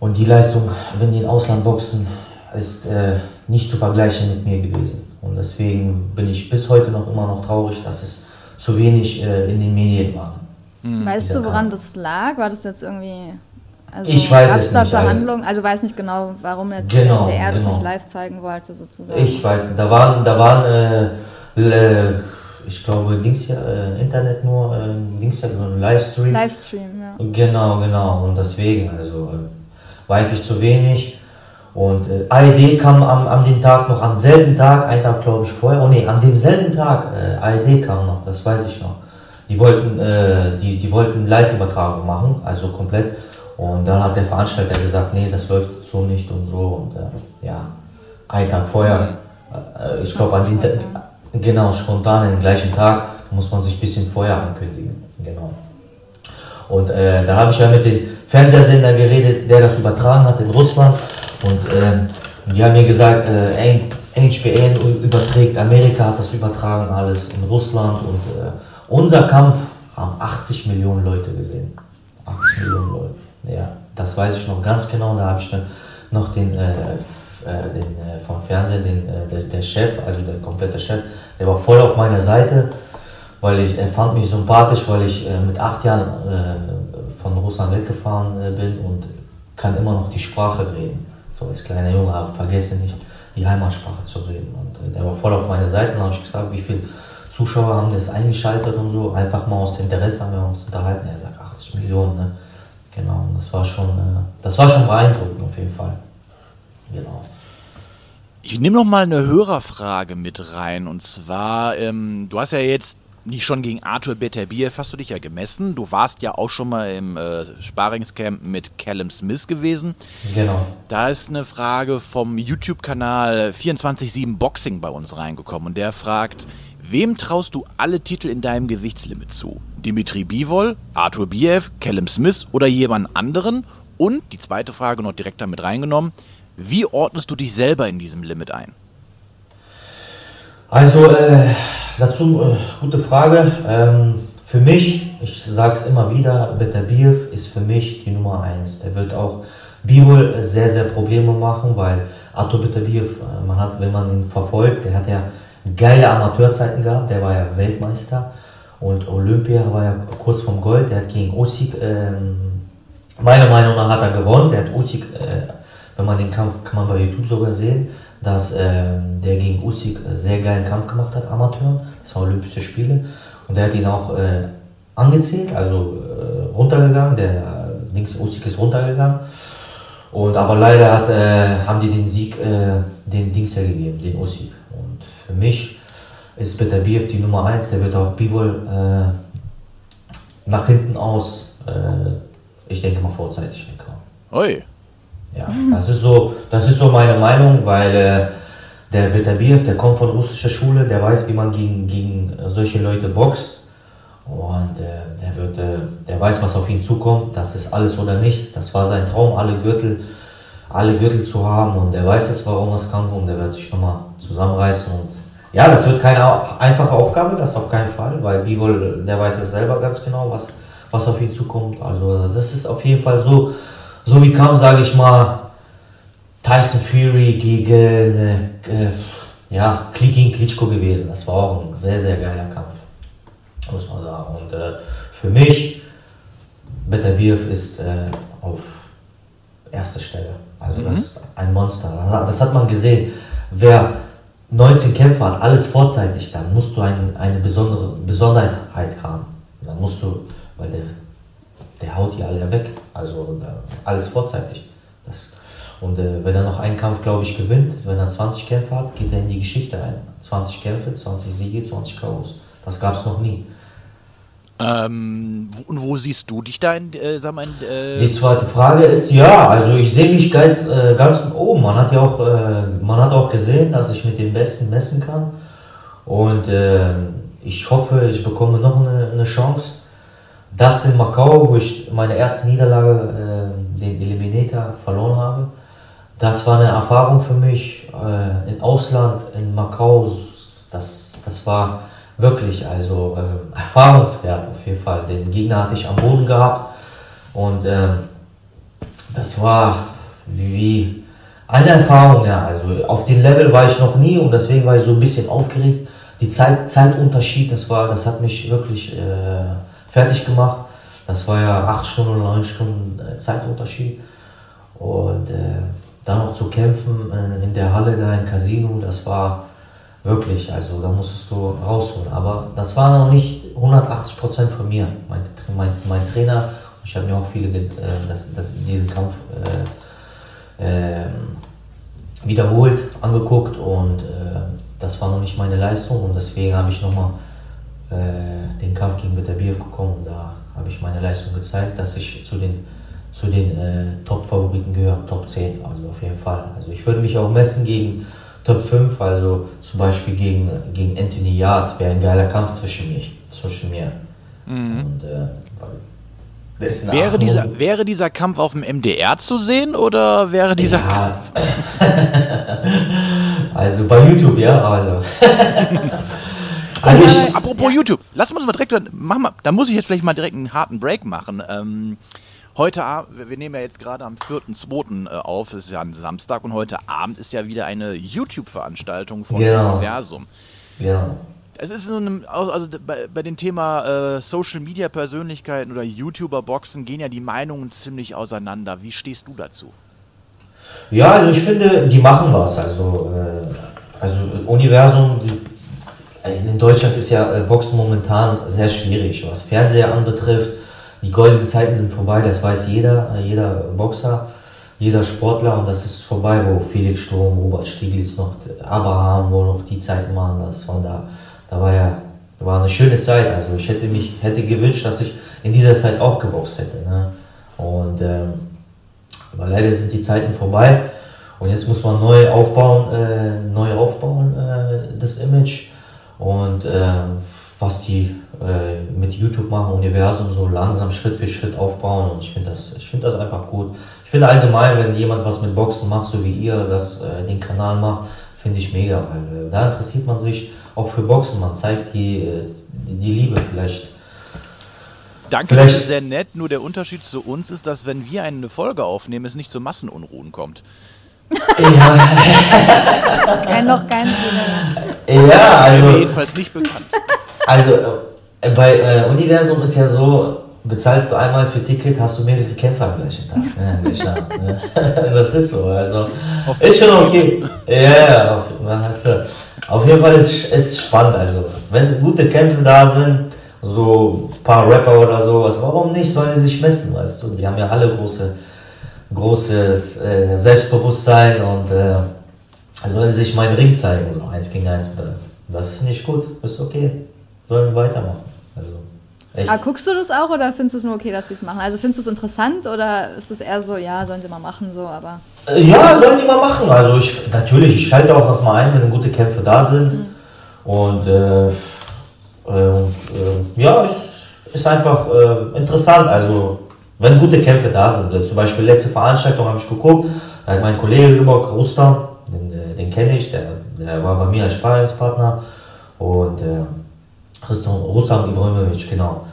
und die Leistung, wenn die in Ausland boxen, ist äh, nicht zu vergleichen mit mir gewesen. Und deswegen bin ich bis heute noch immer noch traurig, dass es zu wenig äh, in den Medien war. Mhm. Weißt du, woran das lag? War das jetzt irgendwie. Also ich weiß es da nicht. Verhandlungen? Also weiß nicht genau, warum jetzt genau, der er das genau. nicht live zeigen wollte, sozusagen. Ich weiß nicht. Da waren, da waren äh, ich glaube, Dings ja, äh, Internet nur, äh, Dings ja, so ein Livestream. Livestream, ja. Genau, genau. Und deswegen, also äh, war eigentlich zu wenig. Und äh, AED kam am, am dem Tag noch, am selben Tag, einen Tag glaube ich vorher, oh nee, an demselben Tag, äh, AED kam noch, das weiß ich noch. Die wollten, äh, die, die wollten Live-Übertragung machen, also komplett. Und dann hat der Veranstalter gesagt, nee, das läuft so nicht und so. Und äh, ja, einen Tag vorher, äh, ich glaube an den Tag, genau, spontan, den gleichen Tag, muss man sich ein bisschen vorher ankündigen. Genau. Und äh, da habe ich ja mit dem Fernsehsender geredet, der das übertragen hat in Russland. Und äh, die haben mir gesagt, äh, HBN überträgt, Amerika hat das übertragen, alles in Russland. Und äh, unser Kampf haben 80 Millionen Leute gesehen. 80 Millionen Leute. Ja, das weiß ich noch ganz genau. Da habe ich noch den, äh, äh, den äh, vom Fernsehen, den, äh, der, der Chef, also der komplette Chef, der war voll auf meiner Seite, weil ich, er fand mich sympathisch, weil ich äh, mit acht Jahren äh, von Russland weggefahren bin und kann immer noch die Sprache reden. So als kleiner Junge, aber vergesse nicht, die Heimatsprache zu reden. Und der war voll auf meiner Seite und habe ich gesagt, wie viele Zuschauer haben das eingeschaltet und so. Einfach mal aus dem Interesse haben wir uns unterhalten. Er sagt 80 Millionen, ne? Genau, das war schon, das war schon beeindruckend auf jeden Fall. Genau. Ich nehme noch mal eine Hörerfrage mit rein. Und zwar, ähm, du hast ja jetzt nicht schon gegen Arthur Beterbiev hast du dich ja gemessen. Du warst ja auch schon mal im äh, Sparingscamp mit Callum Smith gewesen. Genau. Da ist eine Frage vom YouTube-Kanal 24-7 Boxing bei uns reingekommen. Und der fragt, wem traust du alle Titel in deinem Gewichtslimit zu? Dimitri Bivol, Arthur Biev, Callum Smith oder jemand anderen? Und die zweite Frage noch direkt damit reingenommen, wie ordnest du dich selber in diesem Limit ein? Also äh, dazu äh, gute Frage. Ähm, für mich, ich sage es immer wieder, Beterbiev ist für mich die Nummer 1. Der wird auch Bivol sehr, sehr Probleme machen, weil Arthur Beterbiev, äh, man hat, wenn man ihn verfolgt, der hat ja geile Amateurzeiten gehabt, der war ja Weltmeister und Olympia war ja kurz vom Gold, der hat gegen Usyk, ähm, meiner Meinung nach hat er gewonnen, der hat Usyk, äh, wenn man den Kampf, kann man bei YouTube sogar sehen, dass äh, der gegen Usyk sehr geilen Kampf gemacht hat, Amateur. Das war Olympische Spiele. Und der hat ihn auch äh, angezählt, also äh, runtergegangen. Der äh, links Usyk ist runtergegangen. Und aber leider hat, äh, haben die den Sieg äh, den Dings ja gegeben, den Usyk. Für mich ist Beterbiev die Nummer 1. Der wird auch Bivol nach hinten aus, ich denke mal vorzeitig wegkommen. Oi. Ja, das ist so, das ist so meine Meinung, weil äh, der Beterbiev, der kommt von russischer Schule, der weiß, wie man gegen, gegen solche Leute boxt. Und äh, der, wird, äh, der weiß, was auf ihn zukommt. Das ist alles oder nichts. Das war sein Traum, alle Gürtel, alle Gürtel zu haben. Und er weiß es, warum es kam. Und der wird sich nochmal zusammenreißen. Und ja, das wird keine einfache Aufgabe, das auf keinen Fall, weil Bivol, der weiß es selber ganz genau, was, was auf ihn zukommt. Also das ist auf jeden Fall so, so wie kam, sage ich mal, Tyson Fury gegen, äh, ja, gegen Klitschko gewesen. Das war auch ein sehr, sehr geiler Kampf, muss man sagen. Und äh, für mich, Beterbiev ist äh, auf erster Stelle. Also mhm. das ist ein Monster. Das hat man gesehen. Wer 19 Kämpfer hat, alles vorzeitig, dann musst du ein, eine besondere Besonderheit haben. Dann musst du, weil der der haut die alle weg. Also alles vorzeitig. Das, und äh, wenn er noch einen Kampf, glaube ich, gewinnt, wenn er 20 Kämpfe hat, geht er in die Geschichte ein. 20 Kämpfe, 20 Siege, 20 K.O.s. Das gab es noch nie. Ähm, und wo siehst du dich da in, äh, sag mal, in, äh Die zweite Frage ist, ja, also ich sehe mich ganz, äh, ganz oben. Man hat ja auch, äh, man hat auch gesehen, dass ich mit den Besten messen kann. Und äh, ich hoffe, ich bekomme noch eine, eine Chance Das in Macau, wo ich meine erste Niederlage, äh, den Eliminator, verloren habe. Das war eine Erfahrung für mich äh, im Ausland, in Macau. Das, das war wirklich also äh, erfahrungswert auf jeden Fall. Den Gegner hatte ich am Boden gehabt und ähm, das war wie eine Erfahrung, ja. Also auf dem Level war ich noch nie und deswegen war ich so ein bisschen aufgeregt. Die Zeit, Zeitunterschied, das war, das hat mich wirklich äh, fertig gemacht. Das war ja acht Stunden oder neun Stunden äh, Zeitunterschied. Und äh, dann noch zu kämpfen äh, in der Halle da im Casino, das war wirklich, also da musstest du rausholen. Aber das war noch nicht 180 Prozent von mir. Mein, mein, mein Trainer, ich habe mir auch viele äh, das, das, diesen Kampf äh, ähm, wiederholt angeguckt und äh, das war noch nicht meine Leistung und deswegen habe ich nochmal äh, den Kampf gegen Beterbiev gekommen da habe ich meine Leistung gezeigt, dass ich zu den, zu den äh, Top-Favoriten gehöre, Top 10, also auf jeden Fall. Also ich würde mich auch messen gegen Top 5, also zum Beispiel gegen, gegen Anthony Yard, wäre ein geiler Kampf zwischen, mich, zwischen mir. Mhm. Und, äh, Wäre dieser, wäre dieser Kampf auf dem MDR zu sehen oder wäre dieser ja. Kampf? also bei YouTube, ja, also. also ich, apropos ja. YouTube, lass uns mal direkt, mach mal, da muss ich jetzt vielleicht mal direkt einen harten Break machen. Ähm, heute Abend, wir nehmen ja jetzt gerade am 4.2. Äh, auf, es ist ja ein Samstag und heute Abend ist ja wieder eine YouTube-Veranstaltung von genau. Universum. Ja. Es ist so ein, also bei, bei dem Thema äh, Social Media Persönlichkeiten oder YouTuber Boxen gehen ja die Meinungen ziemlich auseinander. Wie stehst du dazu? Ja, also ich finde, die machen was. Also, äh, also Universum, die, also in Deutschland ist ja äh, Boxen momentan sehr schwierig, was Fernseher anbetrifft. Die goldenen Zeiten sind vorbei, das weiß jeder, äh, jeder Boxer, jeder Sportler und das ist vorbei, wo Felix Sturm, Robert Stieglitz noch, Abraham, wo noch die Zeiten waren, das waren da da war ja, da war eine schöne Zeit. Also ich hätte mich, hätte gewünscht, dass ich in dieser Zeit auch geboxt hätte. Ne? Und ähm, aber leider sind die Zeiten vorbei. Und jetzt muss man neu aufbauen, äh, neu aufbauen, äh, das Image. Und äh, was die äh, mit YouTube machen, Universum so langsam Schritt für Schritt aufbauen. Und ich finde das, ich finde das einfach gut. Ich finde allgemein, wenn jemand was mit Boxen macht, so wie ihr das äh, den Kanal macht, finde ich mega, weil äh, da interessiert man sich auch für Boxen. Man zeigt die, äh, die Liebe vielleicht. Danke, vielleicht. das ist sehr nett. Nur der Unterschied zu uns ist, dass wenn wir eine Folge aufnehmen, es nicht zu Massenunruhen kommt. Ja. kein, noch kein Ja, also. jedenfalls nicht bekannt. Also äh, bei äh, Universum ist ja so, bezahlst du einmal für Ticket, hast du mehrere Kämpfer am gleichen Tag. Ne? das ist so. Also auf ist schon okay. Ja, ja, auf, du. Auf jeden Fall ist es spannend. Also, wenn gute Kämpfe da sind, so ein paar Rapper oder sowas, warum nicht? Sollen die sich messen, weißt du? Die haben ja alle große, großes äh, Selbstbewusstsein und äh, sollen sich meinen Ring zeigen, so eins gegen eins. Das finde ich gut, ist okay. Sollen wir weitermachen. Also, echt. Aber guckst du das auch oder findest du es nur okay, dass sie es machen? Also findest du es interessant oder ist es eher so, ja, sollen sie mal machen, so, aber. Ja, sollen die mal machen. Also ich natürlich, ich schalte auch was mal ein, wenn gute Kämpfe da sind. Mhm. Und äh, äh, äh, ja, ist, ist einfach äh, interessant. Also wenn gute Kämpfe da sind. Zum Beispiel letzte Veranstaltung habe ich geguckt, da hat mein Kollege Gebok Rustam, den, äh, den kenne ich, der, der war bei mir als Sparingspartner. Und äh, Rustam Ibrahimovic, genau.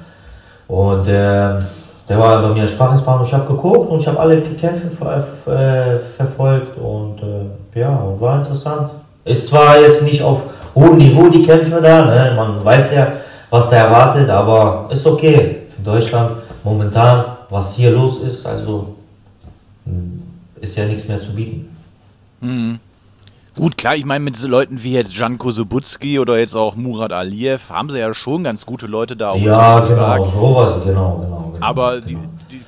Und äh, der war bei mir Sparringspartner. Ich habe geguckt und ich habe alle Kämpfe ver ver verfolgt und äh, ja, war interessant. Ist zwar jetzt nicht auf hohem Niveau die Kämpfe da, ne? man weiß ja, was da erwartet, aber ist okay für Deutschland momentan, was hier los ist, also hm, ist ja nichts mehr zu bieten. Mhm. Gut, klar, ich meine, mit so Leuten wie jetzt Janko Sobutski oder jetzt auch Murat Aliyev haben sie ja schon ganz gute Leute da. Ja, genau, sowas, genau, genau. Genau, Aber genau. Die, die,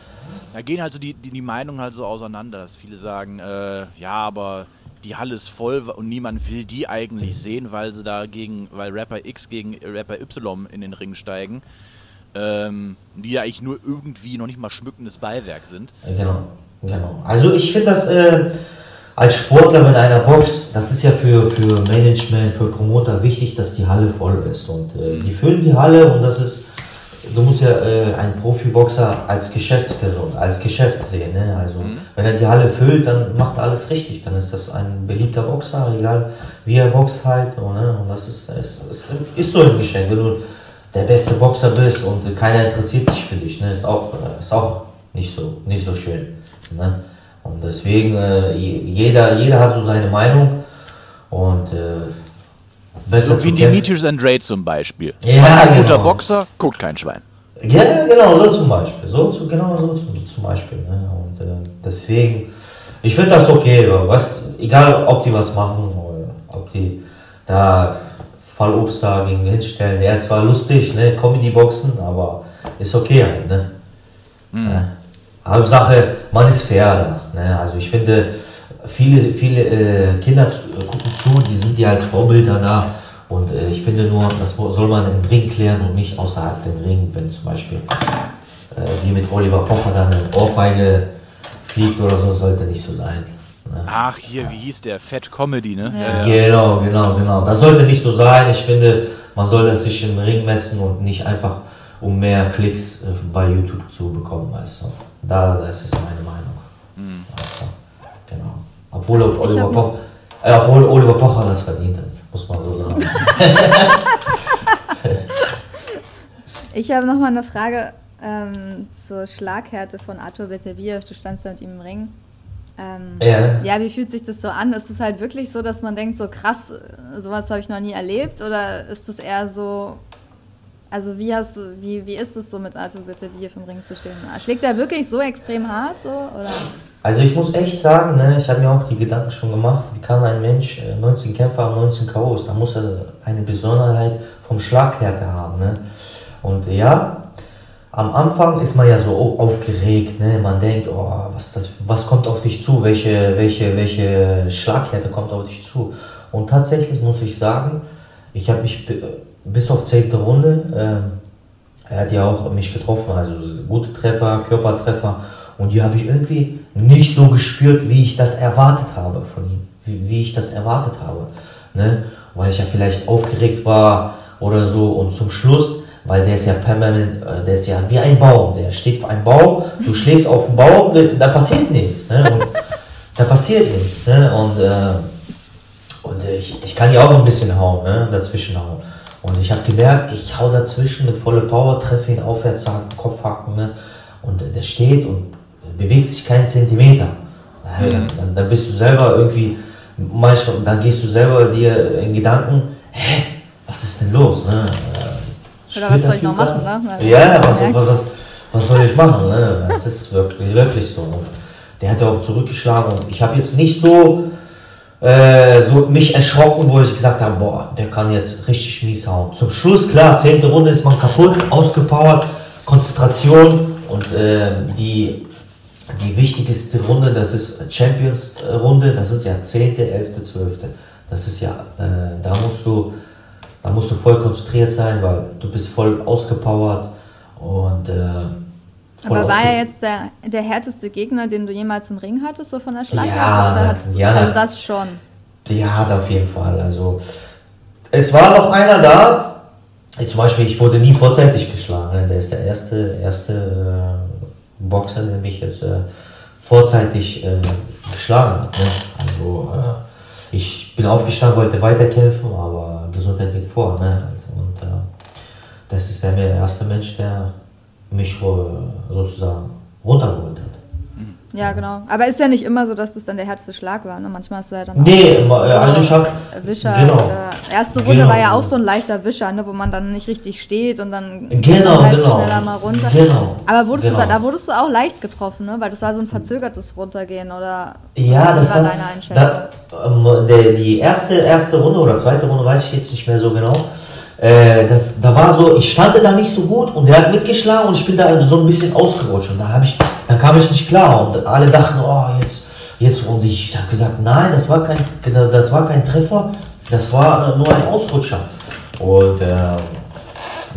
da gehen halt so die, die, die Meinungen halt so auseinander, dass viele sagen, äh, ja, aber die Halle ist voll und niemand will die eigentlich sehen, weil sie da gegen, weil Rapper X gegen Rapper Y in den Ring steigen, ähm, die ja eigentlich nur irgendwie noch nicht mal schmückendes Beiwerk sind. Genau, genau. Also ich finde das äh, als Sportler mit einer Box, das ist ja für, für Management, für Promoter wichtig, dass die Halle voll ist. Und äh, die füllen die Halle und das ist du musst ja äh, einen Profiboxer als Geschäftsperson, als Geschäft sehen. Ne? Also wenn er die Halle füllt, dann macht er alles richtig. Dann ist das ein beliebter Boxer, egal wie er boxt halt. Und, ne? und das ist, ist, ist, ist so ein Geschenk. Wenn du der beste Boxer bist und keiner interessiert sich für dich, ne? ist, auch, äh, ist auch nicht so, nicht so schön. Ne? Und deswegen, äh, jeder, jeder hat so seine Meinung. Und äh, besser So wie Demetrius Andrade zum Beispiel. Ja, ein genau. guter Boxer guckt kein Schwein. Ja, genau, so zum Beispiel. So, zu, genau so zum, zum Beispiel. Ne? Und äh, deswegen, ich finde das okay. Was, egal, ob die was machen ob die da Fallobst da gegen hinstellen. Der ist zwar lustig, ne? Comedy-Boxen, aber ist okay halt. Ne? Ja. Hauptsache, man ist fair da. Ne? Also ich finde, viele, viele äh, Kinder äh, gucken zu, die sind ja als Vorbilder da. Und äh, ich finde nur, das soll man im Ring klären und nicht außerhalb dem Ring, wenn zum Beispiel äh, wie mit Oliver Pocher dann eine Ohrfeige fliegt oder so, sollte nicht so sein. Ne? Ach, hier, wie hieß der? Fat Comedy, ne? Genau, genau, genau. Das sollte nicht so sein. Ich finde, man soll das sich im Ring messen und nicht einfach, um mehr Klicks äh, bei YouTube zu bekommen, weißt du. Da, das ist meine Meinung. Weißt du? Genau. Obwohl, Also Oliver, Poch, äh, obwohl Oliver Pocher das verdient hat, muss man so sagen. Ich habe noch mal eine Frage ähm, zur Schlaghärte von Arthur Beterbiev. Du standst da mit ihm im Ring. Ähm, Ja. ja, wie fühlt sich das so an? Ist es halt wirklich so, dass man denkt, so krass, äh, sowas habe ich noch nie erlebt? Oder ist es eher so, also wie hast du, wie, wie ist es so mit Arthur Beterbiev im Ring zu stehen? Schlägt er wirklich so extrem hart? So, oder? Also ich muss echt sagen, ne, ich habe mir auch die Gedanken schon gemacht, wie kann ein Mensch äh, 19 Kämpfer haben, 19 KOs, da muss er eine Besonderheit vom Schlaghärte haben. Ne? Und ja, am Anfang ist man ja so au- aufgeregt, ne? man denkt, oh, was, das, was kommt auf dich zu, welche, welche, welche Schlaghärte kommt auf dich zu. Und tatsächlich muss ich sagen, ich habe mich bis auf 10. Runde, ähm, er hat ja auch mich getroffen, also gute Treffer, Körpertreffer. Und die habe ich irgendwie nicht so gespürt, wie ich das erwartet habe von ihm. Wie, wie ich das erwartet habe. Ne? Weil ich ja vielleicht aufgeregt war oder so. Und zum Schluss, weil der ist ja permanent, äh, der ist ja wie ein Baum. Der steht vor einem Baum, du schlägst auf den Baum, da passiert nichts. Ne? Und da passiert nichts. Ne? Und äh, und ich, ich kann ja auch ein bisschen hauen, ne? dazwischen hauen. Und ich habe gemerkt, ich hau dazwischen mit voller Power, treffe ihn aufwärtshaken, Kopfhaken. Ne? Und äh, der steht und bewegt sich keinen Zentimeter. Ja, dann, dann, dann bist du selber irgendwie, manchmal, dann gehst du selber dir in Gedanken, hä, was ist denn los? Ne? Oder was soll ich noch machen, ne? Ja, was, was, was, was soll ich machen? Ne? Das ist wirklich, wirklich so. Und der hat ja auch zurückgeschlagen und ich habe jetzt nicht so, äh, so mich erschrocken, wo ich gesagt habe, boah, der kann jetzt richtig mies hauen. Zum Schluss, klar, zehnte Runde ist man kaputt, ausgepowert, Konzentration und äh, die, die wichtigste Runde, das ist Champions äh, Runde, das sind ja zehnte, elfte, zwölfte. Das ist ja, äh, da musst du, da musst du voll konzentriert sein, weil du bist voll ausgepowert und äh, voll Aber war er jetzt der, der härteste Gegner, den du jemals im Ring hattest, so von der Schlaghärte? Ja, du, ja, also das schon. Ja, hat auf jeden Fall. Also es war noch einer da. Zum Beispiel, ich wurde nie vorzeitig geschlagen. Der ist der erste, erste äh, Boxer, der mich jetzt äh, vorzeitig äh, geschlagen hat. Ne? Also äh, ich bin aufgestanden, wollte weiterkämpfen, aber Gesundheit geht vor. Ne? Und äh, das ist der erste Mensch, der mich äh, sozusagen runtergeholt hat. Ja, genau. Aber ist ja nicht immer so, dass das dann der härteste Schlag war. Ne? Manchmal ist er dann Nee, immer, also ich habe Wischer. genau. Oder erste Runde Genau. war ja auch so ein leichter Wischer, ne? wo man dann nicht richtig steht und dann Genau, halt genau. schneller mal runter. Genau. Aber wurdest Genau. du da, da wurdest du auch leicht getroffen, ne? weil das war so ein verzögertes Runtergehen oder Ja, das war deine Einschätzung? da, ähm, der, die erste, erste Runde oder zweite Runde, weiß ich jetzt nicht mehr so genau. Äh, das, da war so, ich stand da nicht so gut und der hat mitgeschlagen und ich bin da so ein bisschen ausgerutscht und da habe ich, da kam ich nicht klar und alle dachten, oh jetzt, jetzt und ich habe gesagt, nein, das war kein, das war kein Treffer, das war nur ein Ausrutscher und äh,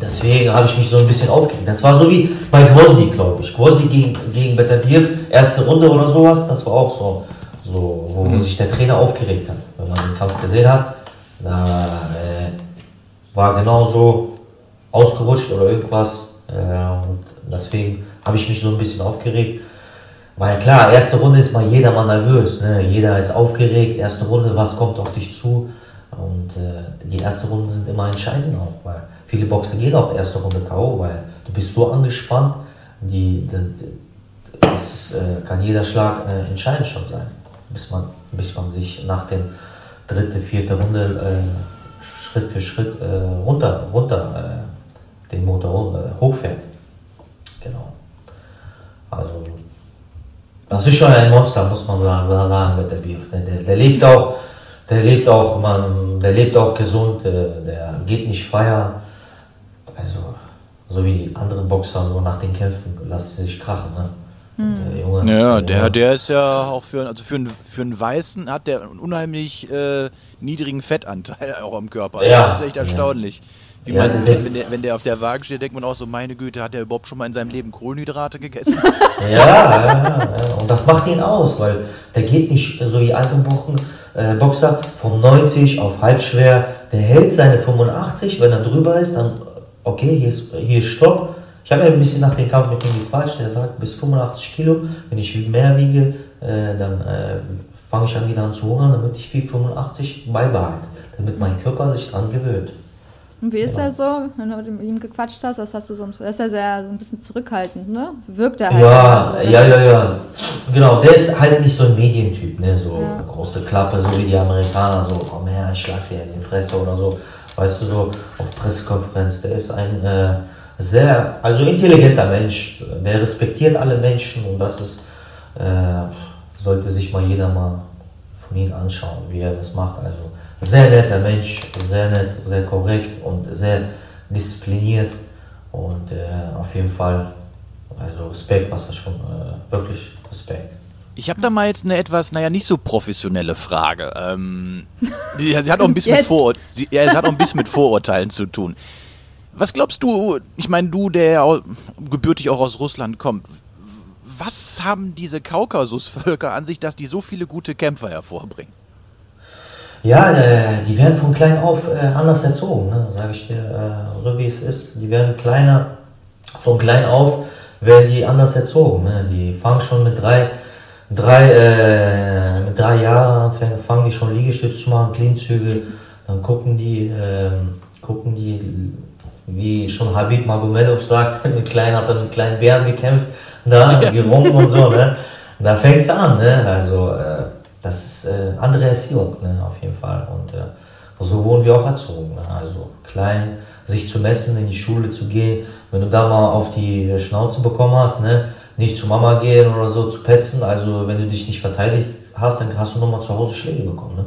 Deswegen habe ich mich so ein bisschen aufgeregt. Das war so wie bei Gwozdi, glaube ich. Gwozdi gegen, gegen Betabiev, erste Runde oder sowas, das war auch so, so wo, wo sich der Trainer aufgeregt hat. Wenn man den Kampf gesehen hat, da war genau so ausgerutscht oder irgendwas. Äh, und deswegen habe ich mich so ein bisschen aufgeregt. Weil klar, erste Runde ist mal jeder mal nervös. Ne? Jeder ist aufgeregt. Erste Runde, was kommt auf dich zu? Und äh, die erste Runden sind immer entscheidend auch, weil viele Boxer gehen auch erste Runde K.O., weil du bist so angespannt, die, die das ist, äh, kann jeder Schlag äh, entscheidend schon sein, bis man, bis man sich nach der dritten, vierten Runde äh, Schritt für Schritt äh, runter, runter äh, den Motor äh, hochfährt. Genau. Also, das ist schon ein Monster, muss man sagen, der Bief. Der, der lebt auch, der lebt auch, man, der lebt auch gesund, der, der geht nicht feiern. Also, so wie die anderen Boxer, so nach den Kämpfen, lassen sich krachen. Ne? Der Junge, ja, der, der ist ja auch für, also für, einen, für einen Weißen hat der einen unheimlich äh, niedrigen Fettanteil auch am Körper. Ja. Das ist echt erstaunlich. Wie ja, man, wenn, der, wenn der auf der Waage steht, denkt man auch so, meine Güte, hat der überhaupt schon mal in seinem Leben Kohlenhydrate gegessen? ja, ja, ja, und das macht ihn aus, weil der geht nicht so wie andere äh, Boxer vom 90 auf halbschwer, der hält seine 85, wenn er drüber ist, dann okay, hier ist, hier ist Stopp, ich habe ja ein bisschen nach dem Kampf mit ihm gequatscht. Er sagt, bis 85 Kilo, wenn ich mehr wiege, äh, dann äh, fange ich an wieder an zu hungern, damit ich wie 85 beibehalte, damit mein Körper sich dran gewöhnt. Und wie ist genau. er so, wenn du mit ihm gequatscht hast? Was hast du so, er ist ja sehr so ein bisschen zurückhaltend, ne? Wirkt er halt. Ja, so, ja, ja, ja. Genau, der ist halt nicht so ein Medientyp, ne? So ja. große Klappe, so wie die Amerikaner, so komm her, ich schlag dir in die Fresse oder so. Weißt du, so auf Pressekonferenz. Der ist ein äh, sehr, also intelligenter Mensch, der respektiert alle Menschen und das ist, äh, sollte sich mal jeder mal von ihm anschauen, wie er das macht. Also sehr netter Mensch, sehr nett, sehr korrekt und sehr diszipliniert und äh, auf jeden Fall, also Respekt, was das schon, äh, wirklich Respekt. Ich habe da mal jetzt eine etwas, naja, nicht so professionelle Frage. Ähm, sie, hat auch ein bisschen mit Vorur sie, ja, es hat auch ein bisschen mit Vorurteilen zu tun. Was glaubst du, ich meine, du, der gebürtig auch aus Russland kommt, was haben diese Kaukasusvölker an sich, dass die so viele gute Kämpfer hervorbringen? Ja, äh, die werden von klein auf äh, anders erzogen, ne, sage ich dir, äh, so wie es ist. Die werden kleiner, von klein auf werden die anders erzogen. Ne? Die fangen schon mit drei, drei, mit drei Jahren fangen die schon Liegestütze zu machen, Klimmzüge. Dann gucken die, ähm, gucken die wie schon Habib Magomedov sagt, mit kleinen hat er mit kleinen Bären gekämpft, da ja. gerungen und so, ne? Da fängt's an, ne? Also äh, das ist äh, andere Erziehung, ne? Auf jeden Fall. Und äh, so wurden wir auch erzogen. Ne? Also klein, sich zu messen, in die Schule zu gehen. Wenn du da mal auf die Schnauze bekommen hast, ne? Nicht zu Mama gehen oder so zu petzen. Also wenn du dich nicht verteidigt hast, dann hast du nochmal zu Hause Schläge bekommen, ne?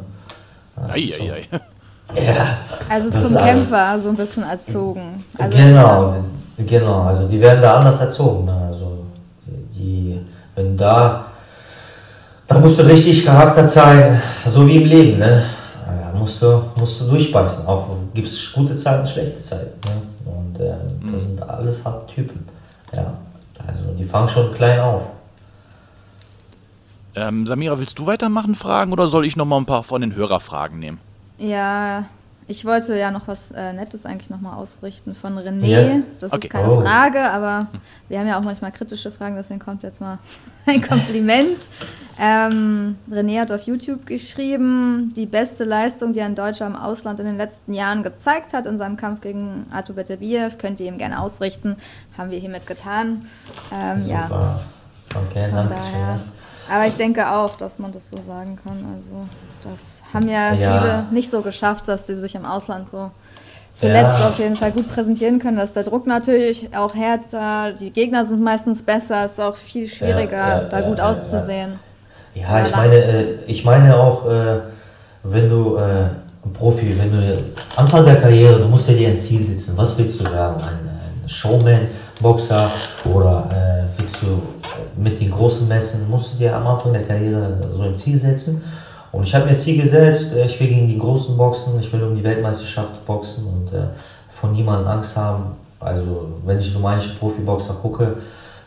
Ei, ei, ei. Ja. Also zum Kämpfer so ein bisschen erzogen. Also genau, genau. Also die werden da anders erzogen. Ne? Also die, wenn da, da musst du richtig Charakter zeigen, so wie im Leben. Ne? Ja, musst, du, musst du durchbeißen. Auch gibt es gute Zeiten, schlechte Zeiten. Ne? Und äh, mhm. das sind alles Typen. Ja. Also die fangen schon klein auf. Ähm, Samira, willst du weitermachen, Fragen, oder soll ich noch mal ein paar von den Hörerfragen nehmen? Ja, ich wollte ja noch was äh, Nettes eigentlich nochmal ausrichten von René. Yeah. Das okay. ist keine oh. Frage, aber wir haben ja auch manchmal kritische Fragen, deswegen kommt jetzt mal ein Kompliment. Ähm, René hat auf YouTube geschrieben, die beste Leistung, die ein Deutscher im Ausland in den letzten Jahren gezeigt hat in seinem Kampf gegen Artur Beterbiev, könnt ihr ihm gerne ausrichten. Haben wir hiermit getan. Ähm, Super. Ja. Okay, danke schön. Aber ich denke auch, dass man das so sagen kann. Also, das haben ja, ja. viele nicht so geschafft, dass sie sich im Ausland so zuletzt ja. auf jeden Fall gut präsentieren können. Dass der Druck natürlich auch härter, die Gegner sind meistens besser, ist auch viel schwieriger, ja, da gut auszusehen. Ja, ich meine, äh, ich meine auch, äh, wenn du äh, ein Profi, wenn du Anfang der Karriere, du musst ja dir ein Ziel setzen. Was willst du werden? Ein Showman, Boxer oder willst du mit den großen Messen musst du dir am Anfang der Karriere so ein Ziel setzen. Und ich habe mir ein Ziel gesetzt, äh, ich will gegen die großen boxen, ich will um die Weltmeisterschaft boxen und äh, von niemandem Angst haben. Also wenn ich so manche Profiboxer gucke,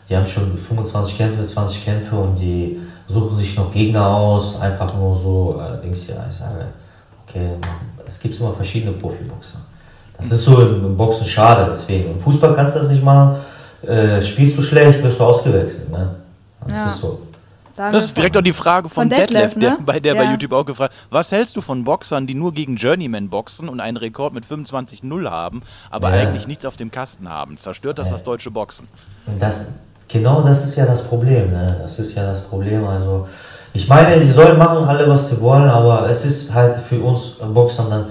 die haben schon 25 Kämpfe, 20 Kämpfe und die suchen sich noch Gegner aus, einfach nur so, äh, ja, ich sage, okay, es gibt immer verschiedene Profiboxer. Das ist so im Boxen schade, deswegen. Im Fußball kannst du das nicht machen. Äh, spielst du schlecht, wirst du ausgewechselt. Ne? Das Ja. ist so. Da Das ist direkt auch die Frage von, Von Detlef, Detlef, ne? der, bei der bei Ja. YouTube auch gefragt Was hältst du von Boxern, die nur gegen Journeyman boxen und einen Rekord mit 25-0 haben, aber Ja. eigentlich nichts auf dem Kasten haben? Zerstört das das deutsche Boxen? Und Das, genau das ist ja das Problem. Ne? Das ist ja das Problem. Also, ich meine, die sollen machen alle, was sie wollen, aber es ist halt für uns Boxern dann,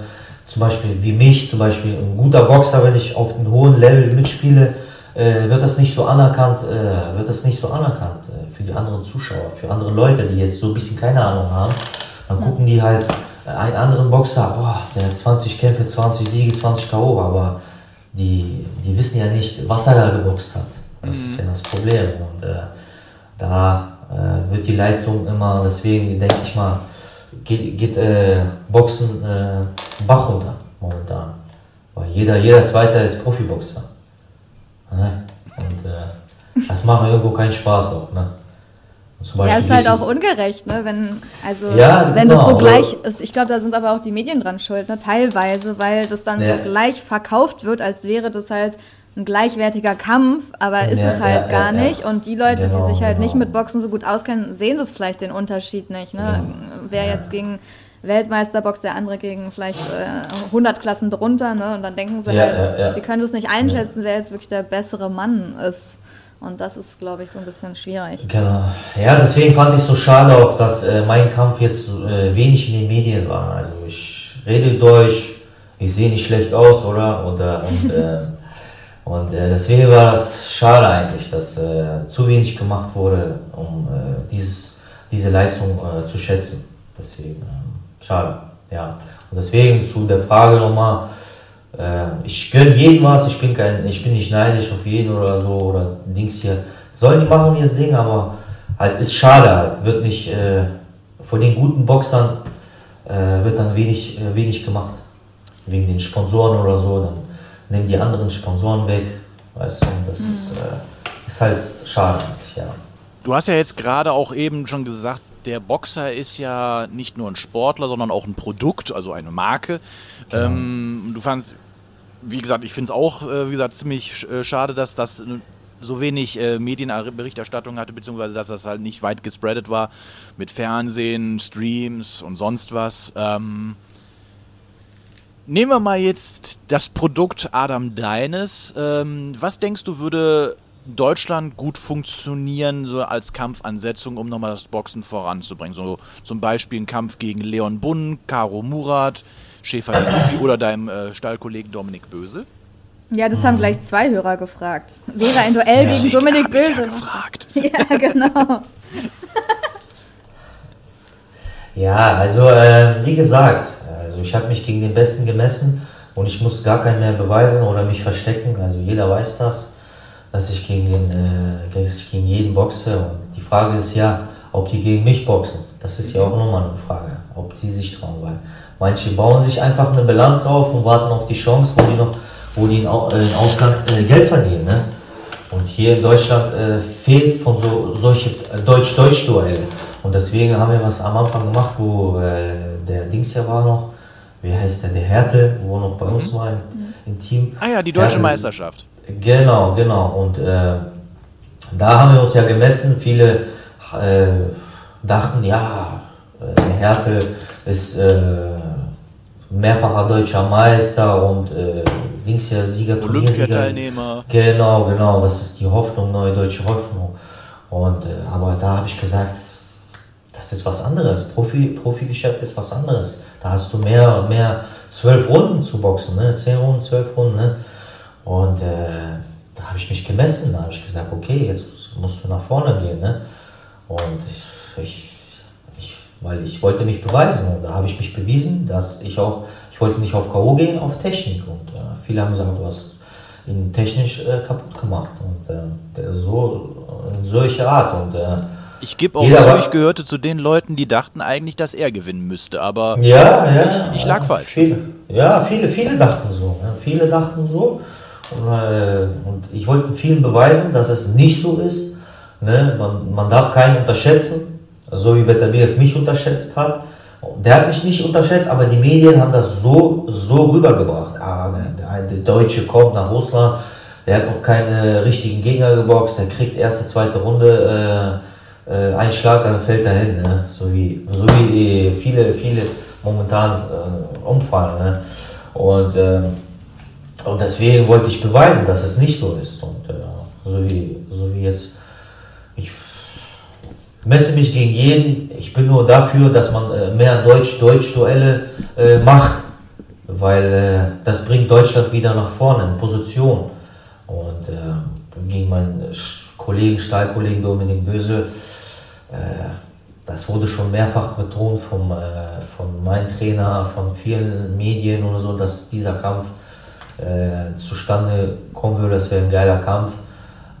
zum Beispiel wie mich, zum Beispiel ein guter Boxer, wenn ich auf einem hohen Level mitspiele, äh, wird das nicht so anerkannt, äh, wird das nicht so anerkannt äh, für die anderen Zuschauer, für andere Leute, die jetzt so ein bisschen keine Ahnung haben. Dann gucken die halt einen anderen Boxer, oh, der hat 20 Kämpfe, 20 Siege, 20 K.O., aber die, die wissen ja nicht, was er da geboxt hat. Das ist ja das Problem. Und äh, da äh, wird die Leistung immer, deswegen denke ich mal, geht, geht äh, Boxen äh, Bach runter momentan. Weil jeder, jeder Zweite ist Profiboxer. Ne? Und äh, das macht irgendwo keinen Spaß auch. Ne? Ja, ist halt auch ungerecht, ne? Wenn, also, Ja, wenn genau, das so gleich ist. Ich glaube, da sind aber auch die Medien dran schuld, ne? Teilweise, weil das dann Ja. so gleich verkauft wird, als wäre das halt ein gleichwertiger Kampf, aber ist Ja, es halt gar nicht. Und die Leute, Genau, die sich halt nicht genau. mit Boxen so gut auskennen, sehen das vielleicht den Unterschied nicht. Ne? Ja. Wer jetzt gegen Weltmeister boxt, der andere gegen vielleicht äh, 100 Klassen drunter. Ne? Und dann denken sie Ja, halt, ja, sie können das nicht einschätzen, wer jetzt wirklich der bessere Mann ist. Und das ist, glaube ich, so ein bisschen schwierig. Genau. Ja, deswegen fand ich so schade auch, dass äh, mein Kampf jetzt äh, wenig in den Medien war. Also ich rede Deutsch, ich sehe nicht schlecht aus, oder? Und, äh, und, äh, und äh, deswegen war das schade eigentlich, dass äh, zu wenig gemacht wurde, um äh, dieses, diese Leistung zu schätzen. Deswegen, schade. Ja. Und deswegen zu der Frage nochmal, äh, ich gönne jedem was, ich bin, kein, ich bin nicht neidisch auf jeden oder so oder Dings hier. Sollen die machen ihr Ding, aber halt ist schade halt, wird nicht, äh, von den guten Boxern äh, wird dann wenig, äh, wenig gemacht. Wegen den Sponsoren oder so, dann nehmen die anderen Sponsoren weg, weißt du, und das ist, äh, ist halt schade ja. Du hast ja jetzt gerade auch eben schon gesagt, der Boxer ist ja nicht nur ein Sportler, sondern auch ein Produkt, also eine Marke. Ähm, du fandst, wie gesagt, ich finde es auch, äh, wie gesagt, ziemlich äh, schade, dass das so wenig äh, Medienberichterstattung hatte, beziehungsweise dass das halt nicht weit gespreadet war mit Fernsehen, Streams und sonst was. Ähm, Nehmen wir mal jetzt das Produkt Adam Deines. Ähm, was denkst du, würde Deutschland gut funktionieren, so als Kampfansetzung, um nochmal das Boxen voranzubringen? So zum Beispiel ein Kampf gegen Leon Bunn, Caro Murat, Schäfer Yusufi oder deinem äh, Stallkollegen Dominik Böse? Ja, das haben gleich zwei Hörer gefragt. Wäre ein Duell gegen Deswegen Dominik Böse. ja gefragt. Ja, genau. Ja, also äh, wie gesagt, also ich habe mich gegen den Besten gemessen und ich muss gar keinen mehr beweisen oder mich verstecken. Also jeder weiß das, dass ich gegen, den, äh, dass ich gegen jeden boxe. Und die Frage ist ja, ob die gegen mich boxen. Das ist ja auch nochmal eine Frage, ob die sich trauen. Weil manche bauen sich einfach eine Bilanz auf und warten auf die Chance, wo die noch, wo die im Au- äh, im Ausland äh, Geld verdienen. Ne? Und hier in Deutschland äh, fehlt von so solche äh, Deutsch-Deutsch-Duelle. Und deswegen haben wir was am Anfang gemacht, wo äh, der Dings ja war noch, wie heißt der, der Härte, wo noch bei uns war im, im Team. Ah ja, die deutsche Härte- Meisterschaft. Genau, genau. Und äh, da haben wir uns ja gemessen. Viele äh, dachten, ja, äh, der Härte ist äh, mehrfacher deutscher Meister und äh, Dings ja Sieger, Turniersieger. Olympiateilnehmer. Genau, genau, das ist die Hoffnung, neue deutsche Hoffnung. Und, äh, aber da habe ich gesagt, das ist was anderes. Profi, Profigeschäft ist was anderes. Da hast du mehr, mehr zwölf Runden zu boxen, ne? zehn Runden, zwölf Runden. Ne? Und äh, da habe ich mich gemessen, da habe ich gesagt, okay, jetzt musst du nach vorne gehen. Ne? Und ich, ich, ich, weil ich wollte mich beweisen und da habe ich mich bewiesen, dass ich auch, ich wollte nicht auf K.O. gehen, auf Technik. Und äh, viele haben gesagt, du hast ihn technisch äh, kaputt gemacht. Und äh, so, in solcher Art. Und äh, Ich gebe auch zu, ich gehörte zu den Leuten, die dachten eigentlich, dass er gewinnen müsste, aber Ja, ja. Ich- ich lag ja, falsch. Viele, ja, viele, viele dachten so. Viele dachten so. Und, äh, und ich wollte vielen beweisen, dass es nicht so ist. Ne? Man, man darf keinen unterschätzen, so wie Betabiev mich unterschätzt hat. Der hat mich nicht unterschätzt, aber die Medien haben das so, so rübergebracht. Ah, der, der Deutsche kommt nach Russland, der hat noch keine richtigen Gegner geboxt, der kriegt erste, zweite Runde äh, äh, einen Schlag, dann fällt er hin. Ne? So, wie, so wie viele, viele momentan äh, umfallen. Ne? Und, äh, und deswegen wollte ich beweisen, dass es nicht so ist. Und äh, so, wie, so wie jetzt, ich messe mich gegen jeden, ich bin nur dafür, dass man äh, mehr Deutsch-Deutsch-Duelle äh, macht, weil äh, das bringt Deutschland wieder nach vorne in Position. Und äh, gegen meinen Kollegen, Stahlkollegen Dominik Böse, äh, das wurde schon mehrfach betont vom, äh, von meinem Trainer, von vielen Medien oder so, dass dieser Kampf äh, zustande kommen würde. Das wäre ein geiler Kampf.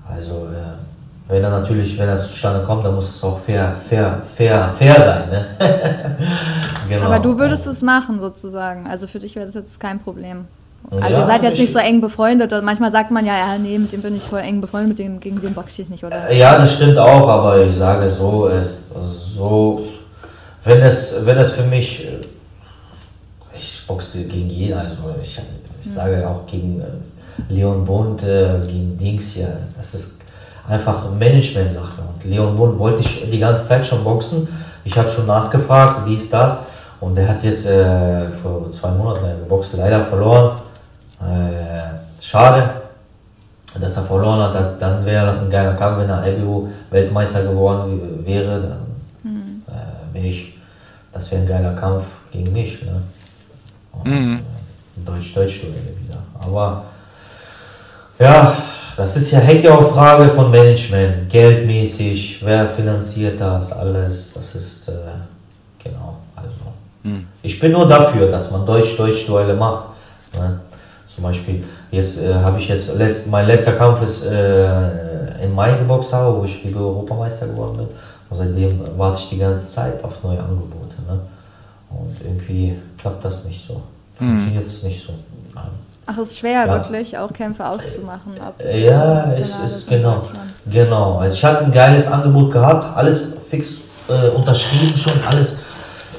Also äh, wenn er natürlich, wenn er zustande kommt, dann muss es auch fair, fair, fair, fair sein. Ne? genau. Aber du würdest es machen sozusagen. Also für dich wäre das jetzt kein Problem. Also ja, ihr seid jetzt nicht so eng befreundet. Manchmal sagt man ja, ja, nee, mit dem bin ich voll eng befreundet, mit dem gegen den boxe ich nicht, oder? Ja, das stimmt auch, aber ich sage so, äh, so, wenn es, wenn es für mich, äh, ich boxe gegen jeden, also ich, ich sage auch gegen äh, Leon Bund, gegen Dings hier, das ist einfach Management-Sache. Und Leon Bund wollte ich die ganze Zeit schon boxen. Ich habe schon nachgefragt, wie ist das? Und er hat jetzt äh, vor zwei Monaten geboxt, leider verloren. Äh, schade, dass er verloren hat. Das, dann wäre das ein geiler Kampf, wenn er IBU Weltmeister geworden wäre. Dann mhm. äh, wäre ich, das wäre ein geiler Kampf gegen mich. Ne? mhm. Deutsch-Deutsch-Duelle wieder. Aber ja, das ist ja, hängt ja auch Frage von Management, geldmäßig, wer finanziert das alles. Das ist, äh, genau, also. Mhm. Ich bin nur dafür, dass man Deutsch-Deutsch-Duelle macht. Ne? Zum Beispiel, jetzt äh, habe ich jetzt, letzt, mein letzter Kampf ist äh, in Mai geboxt habe, wo ich wieder Europameister geworden bin. Und seitdem warte ich die ganze Zeit auf neue Angebote. Ne? Und irgendwie klappt das nicht so. Funktioniert mhm. es nicht so. Ach, es ist schwer, ja. wirklich auch Kämpfe auszumachen. ja, es ist genau. Genau. Also ich hatte ein geiles Angebot gehabt, alles fix äh, unterschrieben schon, alles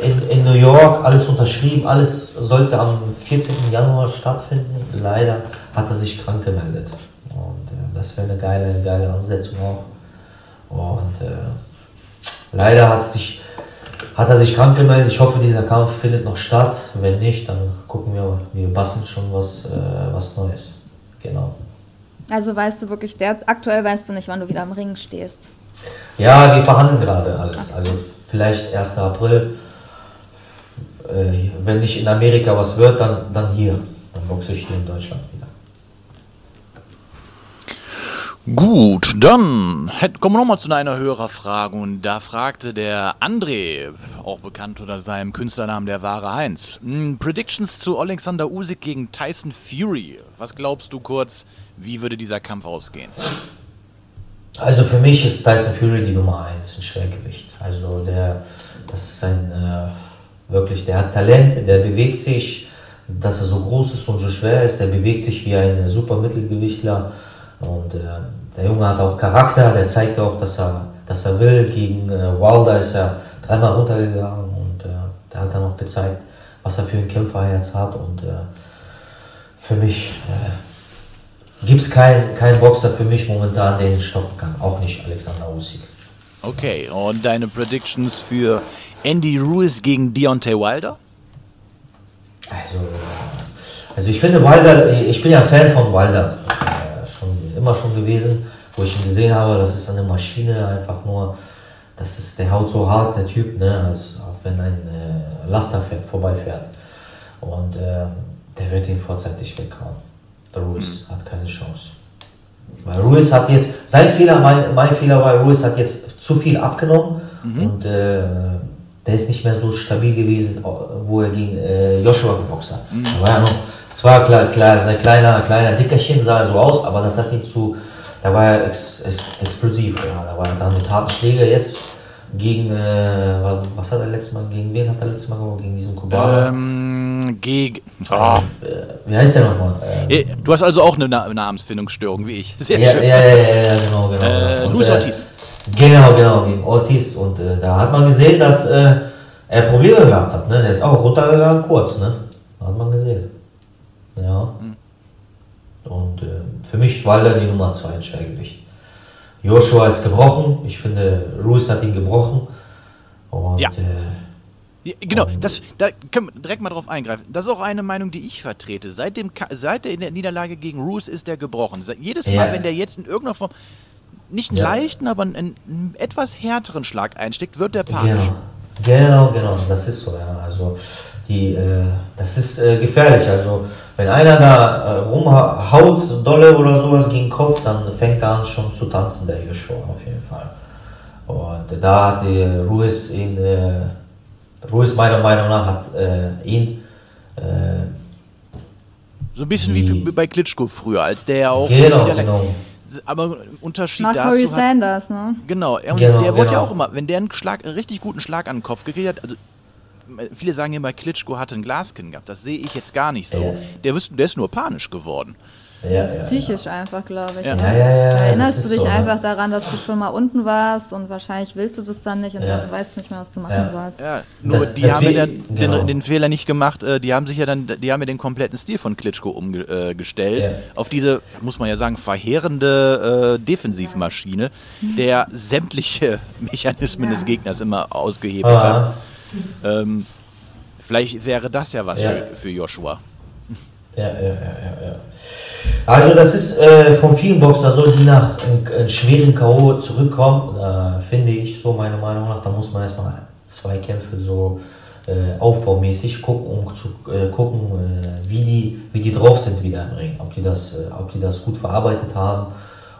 in, in New York, alles unterschrieben, alles sollte am 14. Januar stattfinden. Leider hat er sich krank gemeldet. Und äh, das wäre eine geile, geile Ansetzung auch. Und äh, leider hat, sich, hat er sich krank gemeldet. Ich hoffe, dieser Kampf findet noch statt. Wenn nicht, dann gucken wir, wir basteln schon was, äh, was Neues. Genau. Also weißt du wirklich, der, aktuell weißt du nicht, wann du wieder am Ring stehst. Ja, wir verhandeln gerade alles. Also vielleicht 1. April äh, wenn nicht in Amerika was wird, dann, dann hier. Dann boxe ich hier in Deutschland wieder. Gut, dann kommen wir nochmal zu einer Hörerfrage und da fragte der André, auch bekannt unter seinem Künstlernamen der wahre Heinz, hm, Predictions zu Alexander Usyk gegen Tyson Fury. Was glaubst du kurz, wie würde dieser Kampf ausgehen? Also für mich ist Tyson Fury die Nummer 1 in Schwergewicht. Also der, das ist ein äh, Wirklich, der hat Talent, der bewegt sich, dass er so groß ist und so schwer ist, der bewegt sich wie ein super Mittelgewichtler. Und äh, der Junge hat auch Charakter, der zeigt auch, dass er, dass er will. Gegen äh, Wilder ist er dreimal runtergegangen und äh, der hat dann auch gezeigt, was er für ein Kämpferherz hat. Und äh, für mich äh, gibt es keinen kein Boxer für mich momentan, den ich stoppen kann. Auch nicht Alexander Usyk. Okay, und deine Predictions für Andy Ruiz gegen Deontay Wilder? Also, also ich finde Wilder, ich bin ja Fan von Wilder, immer schon gewesen, wo ich ihn gesehen habe, das ist eine Maschine, einfach nur, das ist, der haut so hart, der Typ, ne, als auch wenn ein äh, Laster fährt, vorbeifährt. Und äh, der wird ihn vorzeitig weghauen. Der Ruiz hat keine Chance. Weil Ruiz hat jetzt, sein Fehler, mein, mein Fehler war, Ruiz hat jetzt zu viel abgenommen mhm. und äh, der ist nicht mehr so stabil gewesen, wo er gegen äh, Joshua geboxt hat. Mhm. War ja noch, zwar klar, klar, sein kleiner, kleiner Dickerchen sah so aus, aber das hat ihn zu, da war er ex, ex, explosiv, ja, da war er dann mit harten Schläger jetzt gegen, äh, was hat er letztes Mal, gegen wen hat er letztes Mal gewonnen? Gegen diesen Kubaner? Ähm, gegen, oh. wie heißt der nochmal? Ähm, du hast also auch eine Na Namensfindungsstörung wie ich. Sehr ja, schön. Ja, ja, ja, ja, genau, genau. Äh, Luis Ortiz. Genau, genau, gegen Ortiz. Und äh, da hat man gesehen, dass, äh, er Probleme gehabt hat. Ne? Der ist auch runtergegangen kurz, ne? Hat man gesehen. Ja. Und äh, für mich war er die Nummer 2 in Schwergewicht. Joshua ist gebrochen. Ich finde, Ruiz hat ihn gebrochen. Und Ja. äh, Ja, Genau, das, da können wir direkt mal drauf eingreifen. Das ist auch eine Meinung, die ich vertrete. Seit, dem, seit der Niederlage gegen Roos ist der gebrochen. Jedes Mal, Ja. wenn der jetzt in irgendeiner Form nicht einen Ja. leichten, aber einen, einen etwas härteren Schlag einsteckt, wird der panisch. Genau, genau, genau, das ist so, ja. Also die, äh, das ist äh, gefährlich. Also wenn einer da äh, rumhaut, so dolle oder sowas gegen den Kopf, dann fängt er an schon zu tanzen, der Joshua auf jeden Fall. Und da hat die Ruiz ihn, äh, Ruiz meiner Meinung nach hat äh, ihn äh, So ein bisschen wie Die- für, bei Klitschko früher, als der ja auch. genau, genau. Aber ein Unterschied Nach dazu Corey hat, Sanders, ne? Genau, Genau, der wurde ja genau. auch immer, wenn der einen Schlag, einen richtig guten Schlag an den Kopf gekriegt hat, also viele sagen immer, Klitschko hatte ein Glaskinn gehabt. Das sehe ich jetzt gar nicht so. Ja. Der, der ist nur panisch geworden. Ja, Das ja, ist psychisch einfach, glaube ich. Ja. ne? ja, ja, ja, Da das erinnerst du dich so, ne? einfach daran, dass du schon mal unten warst und wahrscheinlich willst du das dann nicht und Ja. dann weißt du nicht mehr, was du machen Ja. sollst. Ja, nur Das- die haben ja dann genau. den, den Fehler nicht gemacht, äh, die haben sich ja dann, die haben ja den kompletten Stil von Klitschko umgestellt Ja. auf diese, muss man ja sagen, verheerende äh, Defensivmaschine, der sämtliche Mechanismen des Gegners immer ausgehebelt Ah, hat. Ähm, vielleicht wäre das ja was Ja. für, für Joshua. Ja, ja, ja, ja. Also das ist äh, von vielen Boxern so, die nach einem, einem schweren K.O. zurückkommen, äh, finde ich so meiner Meinung nach, da muss man erstmal zwei Kämpfe so äh, aufbaumäßig gucken, um zu äh, gucken, äh, wie, die, wie die drauf sind wieder im Ring, ob die das, äh, ob die das gut verarbeitet haben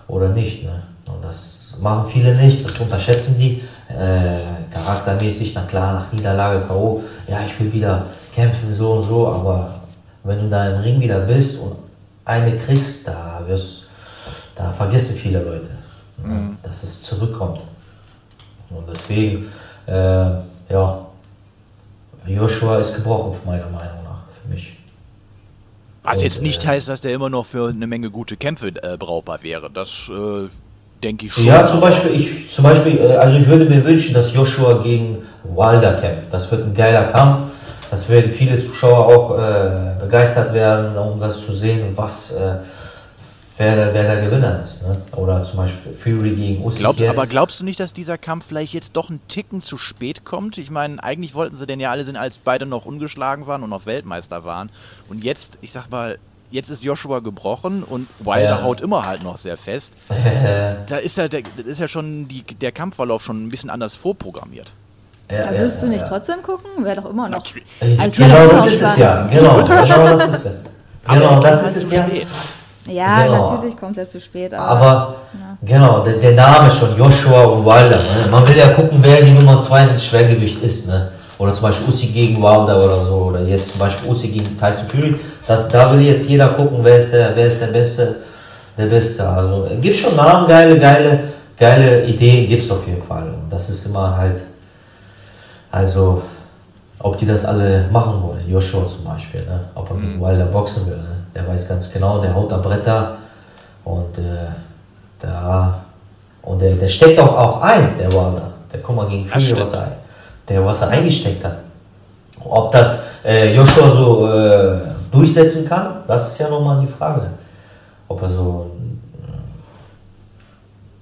oder nicht. Ne? Und das machen viele nicht, das unterschätzen die. Äh, charaktermäßig, na klar, nach Niederlage K.O., ja, ich will wieder kämpfen, so und so, aber wenn du da im Ring wieder bist und eine kriegst, da wirst, da vergessen viele Leute, ne, dass es zurückkommt. Und deswegen, äh, ja, Joshua ist gebrochen, meiner Meinung nach, für mich. Was Und, jetzt nicht äh, heißt, dass der immer noch für eine Menge gute Kämpfe äh, brauchbar wäre. Das äh, denke ich schon. Ja, zum Beispiel, ich, zum Beispiel, äh, also ich würde mir wünschen, dass Joshua gegen Wilder kämpft. Das wird ein geiler Kampf. Das werden viele Zuschauer auch äh, begeistert werden, um das zu sehen, was äh, wer, der, wer der Gewinner ist. Ne? Oder zum Beispiel Fury gegen Usyk Glaubst, aber glaubst du nicht, dass dieser Kampf vielleicht jetzt doch einen Ticken zu spät kommt? Ich meine, eigentlich wollten sie denn ja alle sind, als beide noch ungeschlagen waren und noch Weltmeister waren. Und jetzt, ich sag mal, jetzt ist Joshua gebrochen und Wilder Ja. haut immer halt noch sehr fest. da ist ja, der, ist ja schon die, der Kampfverlauf schon ein bisschen anders vorprogrammiert. Ja, Da ja, wirst du ja, nicht ja. trotzdem gucken? Wäre doch immer noch. Natürlich. Äh, Als Genau, das ist es ja. Genau, genau das ist es. Aber Genau, das kommt ist halt es ja. Ja, Genau. natürlich kommt er zu spät. Aber, Aber genau, der, der Name schon, Joshua und Wilder. Ne? Man will ja gucken, wer die Nummer 2 im Schwergewicht ist. Ne? Oder zum Beispiel Usyk gegen Wilder oder so. Oder jetzt zum Beispiel Usyk gegen Tyson Fury. Das, da will jetzt jeder gucken, wer ist der, wer ist der Beste. Der Beste. Also gibt schon Namen, geile, geile, geile Ideen gibt es auf jeden Fall. Und das ist immer halt, also ob die das alle machen wollen. Joshua zum Beispiel, ne? ob er gegen Wilder boxen will. Ne? Der weiß ganz genau, der haut da Bretter und äh, da und der, der steckt auch, auch ein, der Wilder. Der guck mal gegen Fury, was er, der was er eingesteckt hat. Ob das äh, Joshua so äh, durchsetzen kann, das ist ja nochmal die Frage. Ob er so,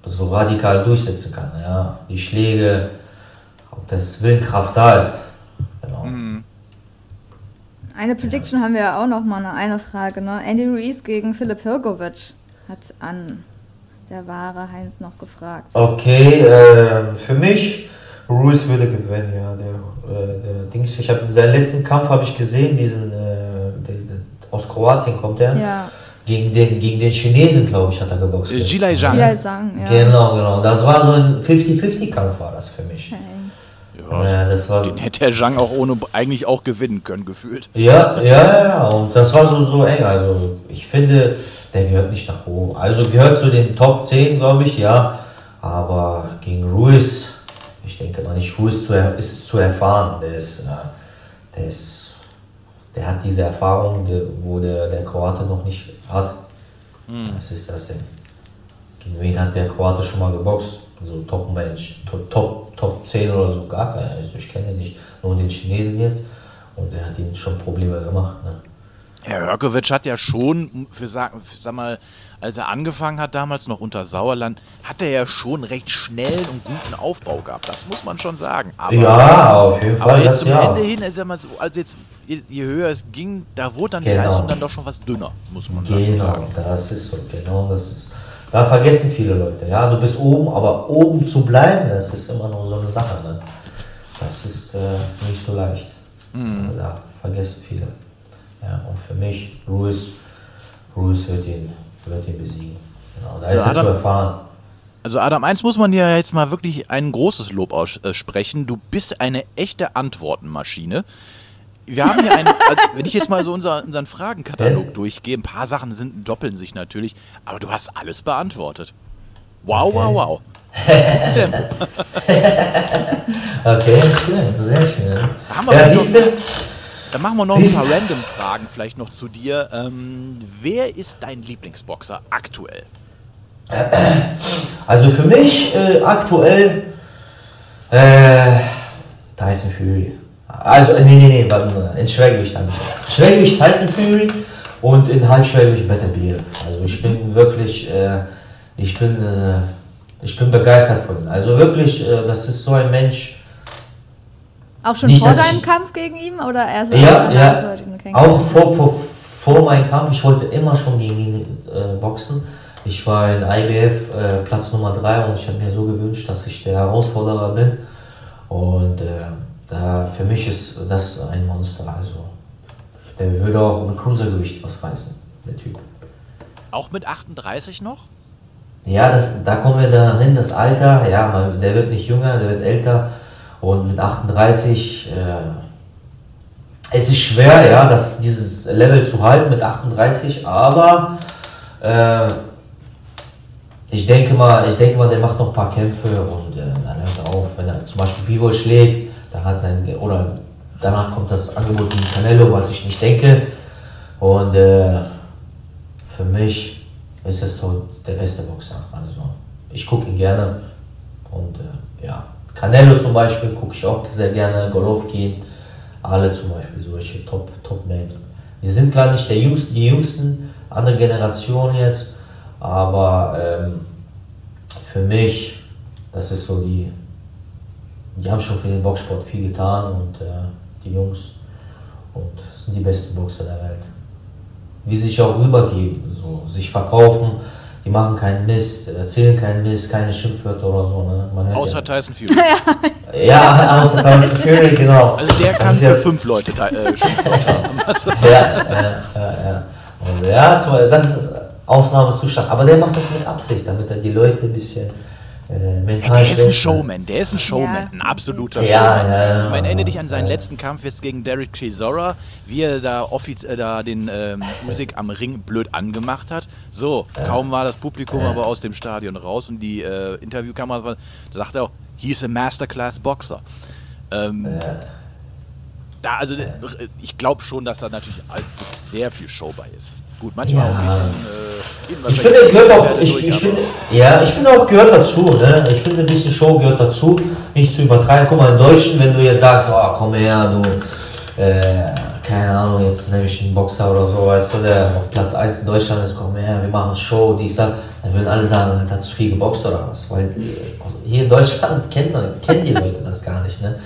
äh, so radikal durchsetzen kann. Ja? Die Schläge, ob das Willenskraft da ist. Genau. eine Prediction haben wir ja auch noch mal eine, eine Frage. Ne? Andy Ruiz gegen Philipp Hirgovic hat an der wahre Heinz noch gefragt. Okay, äh, für mich, Ruiz würde gewinnen, ja. Der, äh, der Dings, ich habe in seinem letzten Kampf habe ich gesehen, diesen, äh, der, der, aus Kroatien kommt er. Ja, Gegen den, gegen den Chinesen, glaube ich, hat er geboxt. Äh, Gilai Zhang. Zhang, ja. Genau, genau. Das war so ein 50-50-Kampf war das für mich. Okay. Ja, Ja, den hätte der Zhang auch ohne eigentlich auch gewinnen können, gefühlt. Ja, ja, ja. Und das war so, so eng. Also ich finde, der gehört nicht nach oben. Also gehört zu den Top 10, glaube ich, ja. Aber gegen Ruiz, ich denke mal nicht, Ruiz zu, ist zu erfahren. Der ist, ja, der ist, der hat diese Erfahrung, wo der, der Kroate noch nicht hat. Was ist das denn? Gegen wen hat der Kroate schon mal geboxt? So Top-Mensch, Top, Top, Top 10 oder so, gar keiner. Also ich kenne nicht, nur den Chinesen jetzt. Und der hat ihm schon Probleme gemacht. Ne? Herr Hörkowitsch hat ja schon, für, sag, für, sag mal, als er angefangen hat, damals noch unter Sauerland, hat er ja schon recht schnell und guten Aufbau gehabt. Das muss man schon sagen. Aber, ja, auf jeden Fall. Aber jetzt zum ja. Ende hin, ist ja mal so, also jetzt, je, je, höher es ging, da wurde dann genau. die Leistung dann doch schon was dünner, muss man genau, sagen. Genau, das ist so, genau, das ist. Da vergessen viele Leute. Ja, du bist oben, aber oben zu bleiben, das ist immer nur so eine Sache. Ne? Das ist äh, nicht so leicht. Mhm. Also da vergessen viele. Ja, und für mich, Ruiz, Ruiz wird ihn, wird ihn besiegen. Genau, da so, ist er zu erfahren. Also Adam, eins muss man ja jetzt mal wirklich ein großes Lob aussprechen. Du bist eine echte Antwortenmaschine. Wir haben hier einen, also wenn ich jetzt mal so unser, unseren Fragenkatalog durchgehe, ein paar Sachen sind, doppeln sich natürlich, aber du hast alles beantwortet. Wow, okay. wow, wow. Tempo. okay, schön, sehr schön. Haben wir ja, siehst du? Dann machen wir noch ein paar Random-Fragen vielleicht noch zu dir. Ähm, wer ist dein Lieblingsboxer aktuell? Also für mich äh, aktuell äh, Tyson Fury. Also, nee, nee, nee, warte, in Schwergewicht habe ich. Schwergewicht Tyson Fury und in Halbschwergewicht Better Beer. Also ich bin wirklich, äh, ich bin, äh, ich bin begeistert von ihm. Also wirklich, äh, das ist so ein Mensch, auch schon nicht, vor deinem Kampf gegen ihn oder erst ja, ja, auch vor, vor, vor meinem Kampf. Ich wollte immer schon gegen ihn äh, boxen. Ich war in IBF äh, Platz Nummer 3 und ich habe mir so gewünscht, dass ich der Herausforderer bin. Und äh, da, für mich ist das ein Monster. Also der würde auch mit Cruisergewicht was reißen, der Typ. Auch mit 38 noch? Ja, das, da kommen wir dahin, das Alter. Ja, der wird nicht jünger, der wird älter. Und mit 38, äh, es ist schwer, ja, das, dieses Level zu halten mit 38, aber äh, ich denke mal, ich denke mal, der macht noch ein paar Kämpfe und äh, dann hört er auf, wenn er zum Beispiel Bivol schlägt, dann hat er, oder danach kommt das Angebot gegen Canelo, was ich nicht denke. Und äh, für mich ist es der beste Boxer. Also ich gucke ihn gerne und äh, ja. Canelo zum Beispiel gucke ich auch sehr gerne, Golovkin, alle zum Beispiel, solche Top, Top Men. Die sind klar nicht der jüngsten, die jüngsten, andere Generation jetzt, aber ähm, für mich, das ist so die, die haben schon für den Boxsport viel getan und äh, die Jungs und sind die besten Boxer der Welt. Wie sie sich auch rübergeben, so sich verkaufen, die machen keinen Mist, erzählen keinen Mist, keine Schimpfwörter oder so. Ne? außer ja. Tyson Fury. ja, außer Tyson Fury, genau. Also der kann für jetzt... fünf Leute äh, Schimpfwörter haben. ja, ja, ja, ja. Und ja, das ist Ausnahmezustand. Aber der macht das mit Absicht, damit er die Leute ein bisschen äh, mental der ist ein Showman, der ist ein Showman, ja. ein absoluter ja, Showman. Ja, ich meine, erinnere dich an seinen letzten Kampf jetzt gegen Derek Chisora, wie er da offiziell äh, da den ähm, Musik am Ring blöd angemacht hat. So, kaum war das Publikum aber aus dem Stadion raus und die äh, Interviewkameras waren, da dachte er auch, he's a Masterclass Boxer. Ähm, da, also ich glaube schon, dass da natürlich alles wirklich sehr viel Show bei ist. Gut, manchmal auch ein bisschen. Äh, ich finde, gehört auch, ich, durch, ich finde, ja, ich finde auch gehört dazu. Ne? Ich finde, ein bisschen Show gehört dazu, nicht zu übertreiben. Guck mal, in Deutschen, wenn du jetzt sagst, oh, komm her, du, äh, keine Ahnung, jetzt nehme ich einen Boxer oder so, weißt du, der auf Platz 1 in Deutschland ist, komm her, wir machen Show, dies, das, dann würden alle sagen, er hat zu viel geboxt oder was, weil hier in Deutschland kennen, kennen die Leute das gar nicht, ne?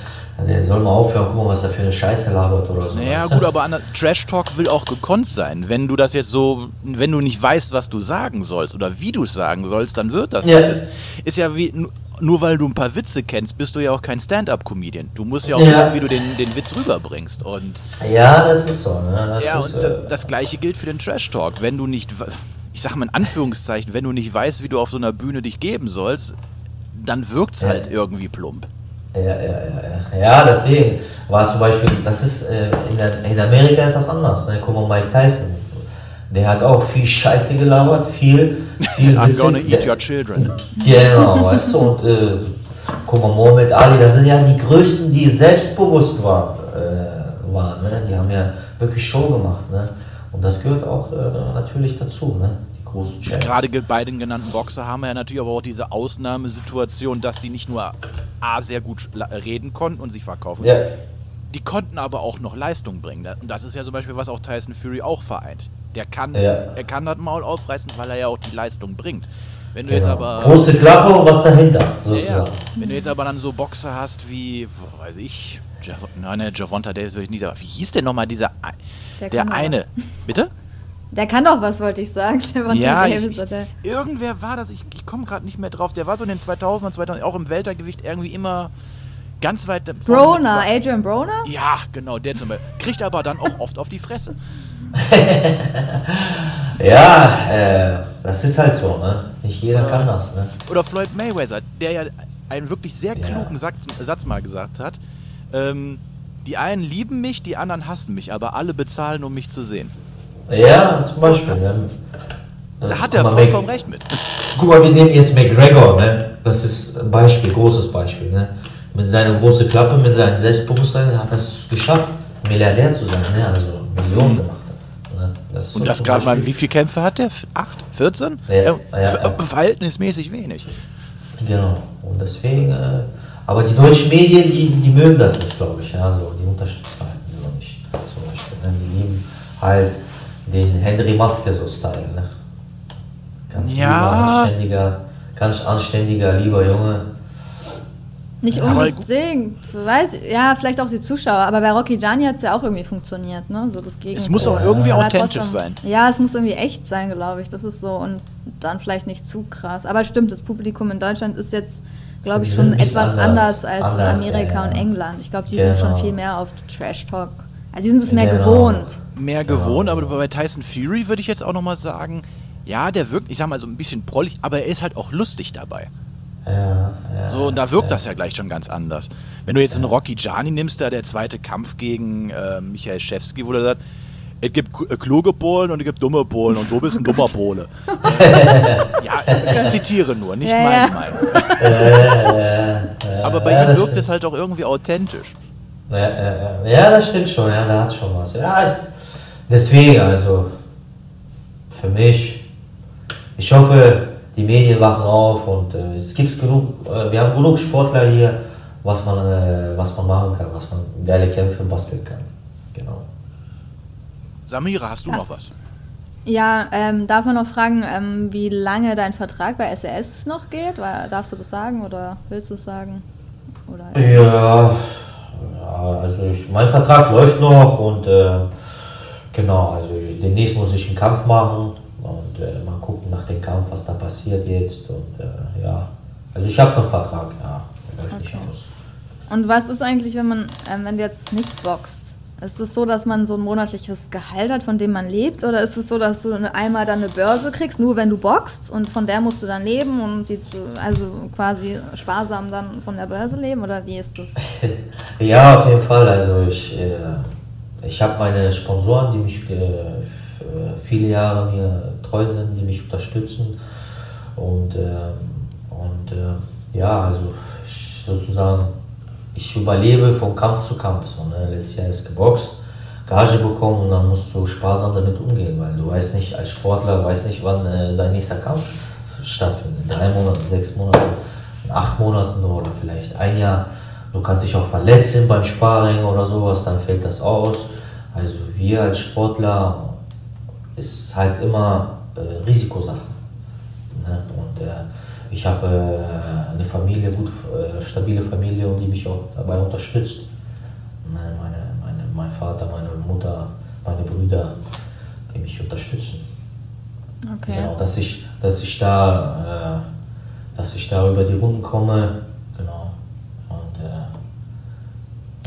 Der soll mal aufhören, guck mal, was er für eine Scheiße labert oder so. Naja, gut, aber Trash Talk will auch gekonnt sein. Wenn du das jetzt so, wenn du nicht weißt, was du sagen sollst oder wie du es sagen sollst, dann wird das. Ja. das ist, ist ja wie, nur weil du ein paar Witze kennst, bist du ja auch kein Stand-up-Comedian. Du musst ja auch ja. wissen, wie du den, den Witz rüberbringst. Und ja, das ist so. Ne? Das ja, ist, und äh, das gleiche gilt für den Trash-Talk. Wenn du nicht, ich sag mal in Anführungszeichen, wenn du nicht weißt, wie du auf so einer Bühne dich geben sollst, dann wirkt es halt irgendwie plump. Ja, ja, ja, ja. deswegen war zum Beispiel, das ist, äh, in, der, in Amerika ist das anders. Ne? Guck mal, Mike Tyson. Der hat auch viel Scheiße gelabert, viel, viel I'm gonna eat your children. Genau, weißt du, und äh, guck mal, Mohamed Ali, das sind ja die Größten, die selbstbewusst war, äh, waren. Ne? Die haben ja wirklich Show gemacht. Ne? Und das gehört auch äh, natürlich dazu. Ne? Großen Champs. Gerade ge- beiden genannten Boxer haben ja natürlich aber auch diese Ausnahmesituation, dass die nicht nur A, sehr gut reden konnten und sich verkaufen, Ja, die konnten aber auch noch Leistung bringen. Und das ist ja zum Beispiel, was auch Tyson Fury auch vereint. Der kann, Ja. er kann das Maul aufreißen, weil er ja auch die Leistung bringt. Wenn du jetzt genau. aber. Große Klappe und was dahinter, Ja. Wenn du jetzt aber dann so Boxer hast wie, weiß ich, Jav nein, ne, Javonta Davis würde ich nicht sagen. Wie hieß denn nochmal dieser, ein- Der der, eine? Bitte? Der kann doch was, wollte ich sagen. War Ja, Davis, ich, ich, irgendwer war das, ich, ich komme gerade nicht mehr drauf. Der war so in den 2000er, 2000 auch im Weltergewicht irgendwie immer ganz weit Broner, dabei. Adrian Broner? Ja, genau, der zum Beispiel. Kriegt aber dann auch oft auf die Fresse. Ja, äh, das ist halt so, ne? Nicht jeder kann das, ne? Oder Floyd Mayweather, der ja einen wirklich sehr Ja. klugen Satz, Satz mal gesagt hat. Ähm, die einen lieben mich, die anderen hassen mich, aber alle bezahlen, um mich zu sehen. Ja, zum Beispiel. Ne? Da hat er vollkommen recht mit. Guck mal, wir nehmen jetzt McGregor, ne? Das ist ein Beispiel, großes Beispiel, ne? Mit seiner großen Klappe, mit seinem Selbstbewusstsein hat er es geschafft, Milliardär zu sein, ne? Also Millionen gemacht. Ne? Das Und das gerade mal, wie viele Kämpfe hat der? Acht? 14? Ja, ja, ver- ja. Verhältnismäßig wenig. Genau. Und deswegen, äh, aber die deutschen Medien, die, die mögen das nicht, glaube ich. Ja, so, die unterstützen halt so nicht. Zum Beispiel, ne? Die lieben halt den Henry Maske so Style, ne? Ganz Ja. lieber, anständiger, ganz anständiger, lieber Junge. Nicht unbedingt. Weiß, ja, vielleicht auch die Zuschauer. Aber bei Rocky Gianni hat es ja auch irgendwie funktioniert, ne? So das Es muss auch irgendwie Aber authentisch trotzdem- sein. Ja, es muss irgendwie echt sein, glaube ich. Das ist so. Und dann vielleicht nicht zu krass. Aber stimmt, das Publikum in Deutschland ist jetzt, glaube ich, schon etwas anders. anders, als Anders, in Amerika ja, ja. und England. Ich glaube, die sind schon Genau. viel mehr auf Trash Talk. Also, die sind es mehr Genau. gewohnt. Mehr gewohnt, aber bei Tyson Fury würde ich jetzt auch nochmal sagen, ja, der wirkt, ich sag mal so ein bisschen prollig, aber er ist halt auch lustig dabei. Ja, ja, So, und da wirkt das ja gleich schon ganz anders. Wenn du jetzt einen Rocky Gianni nimmst, da der zweite Kampf gegen äh, Michael Schewski, wo der sagt, es gibt äh, kluge Polen und es gibt dumme Polen und du bist ein dummer Pole. ja, ich zitiere nur, nicht Ja, meine ja. Meinung. Aber bei ja, ihm wirkt es halt auch irgendwie authentisch. Ja, ja, ja. ja, das stimmt schon, ja, da hat schon was. Ja, deswegen, also für mich, ich hoffe, die Medien wachen auf und äh, es gibt genug, äh, wir haben genug Sportler hier, was man, äh, was man machen kann, was man geile Kämpfe basteln kann. Genau. Samira, hast du noch was? Ja, ähm, darf man noch fragen, ähm, wie lange dein Vertrag bei SRS noch geht? Darfst du das sagen oder willst du es sagen? Oder, Ja, ja also ich, mein Vertrag läuft noch und äh, genau, also demnächst muss ich einen Kampf machen und äh, mal gucken nach dem Kampf, was da passiert jetzt und äh, ja, also ich habe noch Vertrag, ja, der läuft nicht Okay. aus. Und was ist eigentlich, wenn man, ähm, wenn du jetzt nicht boxt? Ist es so, dass man so ein monatliches Gehalt hat, von dem man lebt? Oder ist es so, dass du einmal dann eine Börse kriegst, nur wenn du boxt und von der musst du dann leben und die zu, also quasi sparsam dann von der Börse leben? Oder wie ist das? Ja, auf jeden Fall. Also ich, äh, ich habe meine Sponsoren, die mich äh, äh, viele Jahre mir treu sind, die mich unterstützen. Und, ähm, und ja, also ich, sozusagen, ich überlebe von Kampf zu Kampf. So, ne? Letztes Jahr ist geboxt, Gage bekommen und dann musst du sparsam damit umgehen, weil du weißt nicht, als Sportler, weißt nicht, wann äh, dein nächster Kampf stattfindet. In drei Monaten, sechs Monaten, in acht Monaten oder vielleicht ein Jahr. Du kannst dich auch verletzen beim Sparring oder sowas, dann fällt das aus. Also wir als Sportler ist halt immer äh, Risikosache. Ne? Und äh, ich habe äh, eine Familie, gut äh, stabile Familie und die mich auch dabei unterstützt. Ne? Meine, meine, mein Vater, meine Mutter, meine Brüder, die mich unterstützen. Okay. Genau, dass ich, dass ich da, äh, dass ich da über die Runden komme. Genau. Und, äh,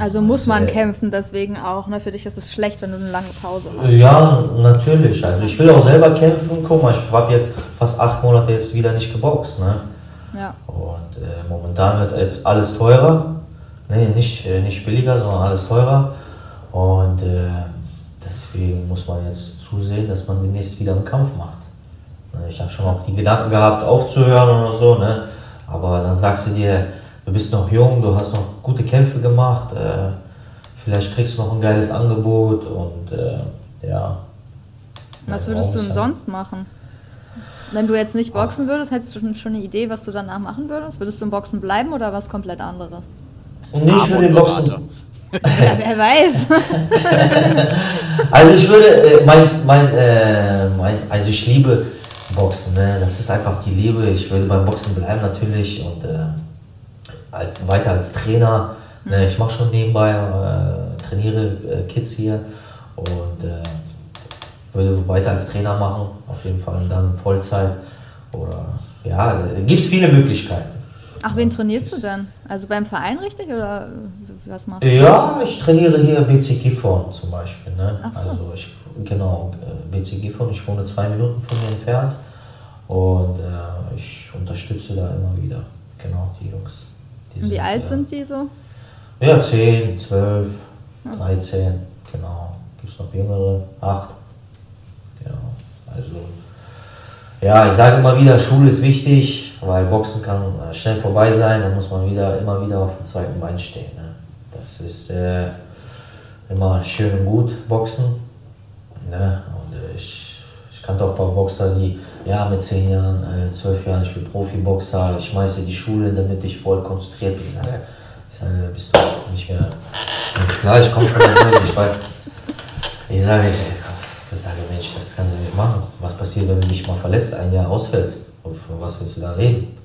Also muss man äh, kämpfen, deswegen auch. Ne? Für dich ist es schlecht, wenn du eine lange Pause hast. Ja, natürlich. Also ich will auch selber kämpfen. Guck mal, ich habe jetzt fast acht Monate jetzt wieder nicht geboxt. Ne? Ja. Und äh, momentan wird jetzt alles teurer. Nee, nicht, äh, nicht billiger, sondern alles teurer. Und äh, deswegen muss man jetzt zusehen, dass man demnächst wieder einen Kampf macht. Ne, Ich habe schon auch die Gedanken gehabt, aufzuhören oder so. Ne? Aber dann sagst du dir, du bist noch jung, du hast noch gute Kämpfe gemacht. Äh, vielleicht kriegst du noch ein geiles Angebot. Und äh, ja. Was würdest du denn ist sonst machen? Wenn du jetzt nicht boxen würdest, hättest du schon, schon eine Idee, was du danach machen würdest? Würdest du im Boxen bleiben oder was komplett anderes? Und nicht für den Berater. Boxen. Ja, wer weiß. Also ich würde, äh, mein, mein, äh, mein, also ich liebe Boxen, ne? das ist einfach die Liebe. Ich würde beim Boxen bleiben natürlich und äh, als, weiter als Trainer. Ne? Ich mache schon nebenbei, äh, trainiere äh, Kids hier und äh, würde weiter als Trainer machen, auf jeden Fall und dann Vollzeit. Oder ja, gibt es viele Möglichkeiten. Ach, wen trainierst du denn? Also beim Verein richtig oder was machst du? Ja, ich trainiere hier BC Gifhorn zum Beispiel. Ne? Ach so. Also ich, genau, äh, BC Gifhorn, ich wohne zwei Minuten von mir entfernt und äh, ich unterstütze da immer wieder. Genau, die Jungs. Wie alt ja, sind die so? Ja, 10, 12, 13, genau. Gibt es noch jüngere? 8. Genau, also ja, ich sage immer wieder, Schule ist wichtig, weil Boxen kann äh, schnell vorbei sein, dann muss man wieder immer wieder auf dem zweiten Bein stehen. Ne? Das ist äh, immer schön und gut, Boxen. Ne? Und äh, ich kannte auch ein paar Boxer, die ja mit 10 Jahren, äh, 12 Jahren, ich bin Profiboxer, ich schmeiße die Schule, damit ich voll konzentriert bin. Ich sage, ich sage bist du nicht mehr ganz klar, ich komme von der Welt, ich weiß. Ich sage, ich sage, Mensch, das kannst du nicht machen. Was passiert, wenn du dich mal verletzt, ein Jahr ausfällst? Und von was willst du da leben?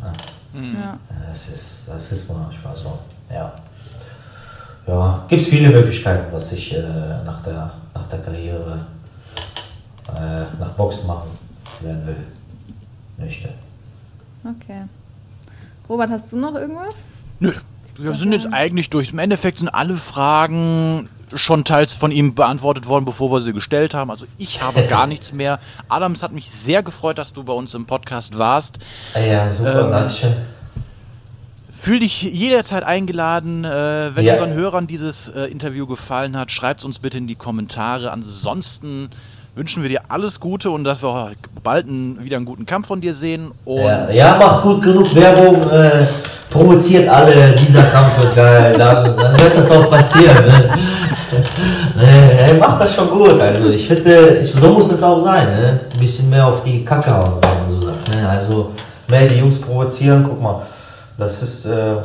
Ja. Ja. Das ist, das ist manchmal so. Ja. Ja, gibt es viele Möglichkeiten, was ich äh, nach, der, nach der Karriere äh, nach Boxen machen werden will, möchte. Okay. Robert, hast du noch irgendwas? Nö, wir sind jetzt eigentlich durch. Im Endeffekt sind alle Fragen schon teils von ihm beantwortet worden, bevor wir sie gestellt haben. Also ich habe gar nichts mehr. Adams hat mich sehr gefreut, dass du bei uns im Podcast warst. Ja, super, Ähm, Dankeschön. Fühl dich jederzeit eingeladen. Äh, wenn Ja. unseren Hörern dieses äh, Interview gefallen hat, schreibt es uns bitte in die Kommentare. Ansonsten wünschen wir dir alles Gute und dass wir bald einen, wieder einen guten Kampf von dir sehen. Ja, ja, macht gut genug Werbung, äh, provoziert alle, dieser Kampf wird geil, dann, dann wird das auch passieren. Ne? er macht das schon gut, also ich finde, ich, so muss es auch sein, ne? ein bisschen mehr auf die Kacke hauen, wenn man so sagt. Ne? Also mehr die Jungs provozieren, guck mal, das ist äh,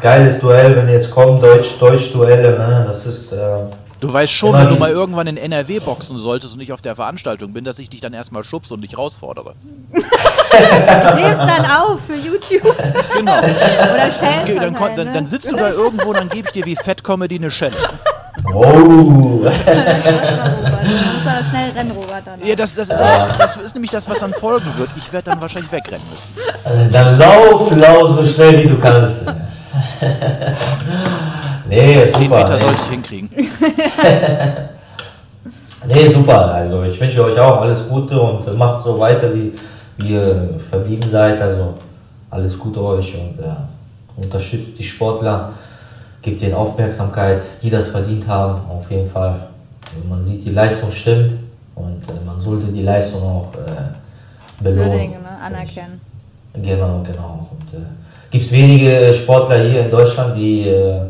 geiles Duell, wenn jetzt kommen, Deutsch, Deutsch-Duelle, ne? das ist... Äh, Du weißt schon, Immer wenn du die- mal irgendwann in NRW boxen solltest und ich auf der Veranstaltung bin, dass ich dich dann erstmal schubse und dich herausfordere. Klebst dann auf für YouTube Genau. oder Shell. Okay, dann, kon- dann, dann sitzt du da irgendwo, dann gebe ich dir wie Fat Comedy eine Schelle. oh. Dann du aber schnell rennen, Robert. Dann. Ja, das, das, das, das ist nämlich das, was dann folgen wird. Ich werde dann wahrscheinlich wegrennen müssen. Äh, Dann lauf, lauf so schnell wie du kannst. Nee, Zehn super. Meter nee. sollte ich hinkriegen. Nee, super. Also ich wünsche euch auch alles Gute und macht so weiter, wie, wie ihr verblieben seid. Also alles Gute euch und äh, unterstützt die Sportler, gebt ihnen Aufmerksamkeit, die das verdient haben, auf jeden Fall. Man sieht, die Leistung stimmt und äh, man sollte die Leistung auch äh, belohnen. Würdigen, ne? anerkennen. Genau, genau. Und, äh, Gibt es wenige Sportler hier in Deutschland, die äh,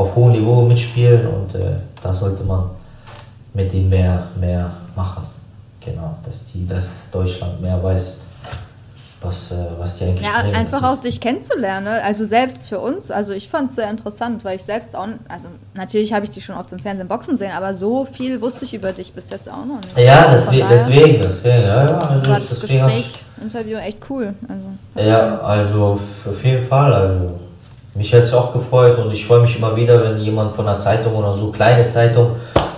auf hohem Niveau mitspielen und äh, da sollte man mit ihnen mehr, mehr machen. Genau, dass, die, dass Deutschland mehr weiß, was, äh, was die eigentlich Ja, einfach auch dich kennenzulernen. ne? Also selbst für uns, also ich fand es sehr interessant, weil ich selbst auch, also natürlich habe ich dich schon oft im Fernsehen boxen sehen, aber so viel wusste ich über dich bis jetzt auch noch nicht. Ja, Von deswegen, deswegen, deswegen, ja, ja, also war das deswegen hab ich- Gespräch, Interview echt cool. Also, Ja, also auf jeden Fall. Also mich hätte es auch gefreut und ich freue mich immer wieder, wenn jemand von einer Zeitung oder so, kleine Zeitung,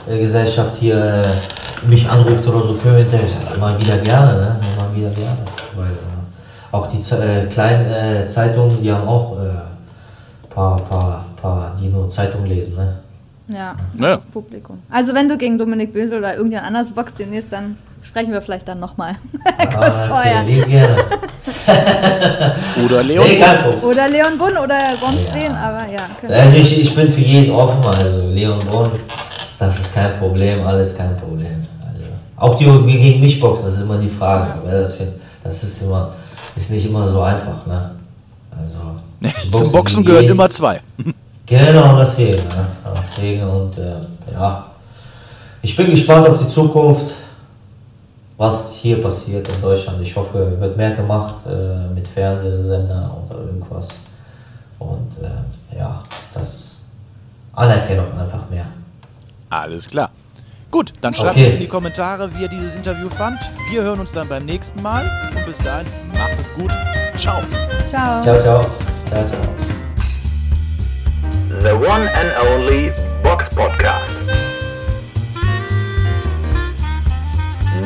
äh, Gesellschaft hier äh, mich anruft oder so, können wir hinterher. Ich sage immer wieder gerne, ne? Immer wieder gerne. Weil äh, auch die äh, kleinen äh, Zeitungen, die haben auch äh, paar, paar, paar, die nur Zeitung lesen, ne? ja, Naja. das Publikum. Also wenn du gegen Dominik Bösel oder irgendjemand anders boxt demnächst, dann sprechen wir vielleicht dann nochmal. Kurz Ah, vorher. gerne. Oder Leon. Nee. Oder Leon Bunn oder sonst Ja. wen, aber ja. genau. Also ich, ich bin für jeden offen, also Leon Brunn, das ist kein Problem, alles kein Problem. Also, auch die gegen mich boxen, das ist immer die Frage. Aber das, find, das ist immer, ist nicht immer so einfach, ne? Also ich boxe Zum Boxen gehören immer zwei. Genau, deswegen, ne? Deswegen und äh, ja. Ich bin gespannt auf die Zukunft, was hier passiert in Deutschland. Ich hoffe, wird mehr gemacht äh, mit Fernsehsender oder irgendwas. Und äh, ja, das Anerkennung einfach mehr. Alles klar. Gut, dann schreibt Okay. uns in die Kommentare, wie ihr dieses Interview fand. Wir hören uns dann beim nächsten Mal. Und bis dahin, macht es gut. Ciao. Ciao. Ciao, ciao. Ciao, ciao. The one and only Box Podcast.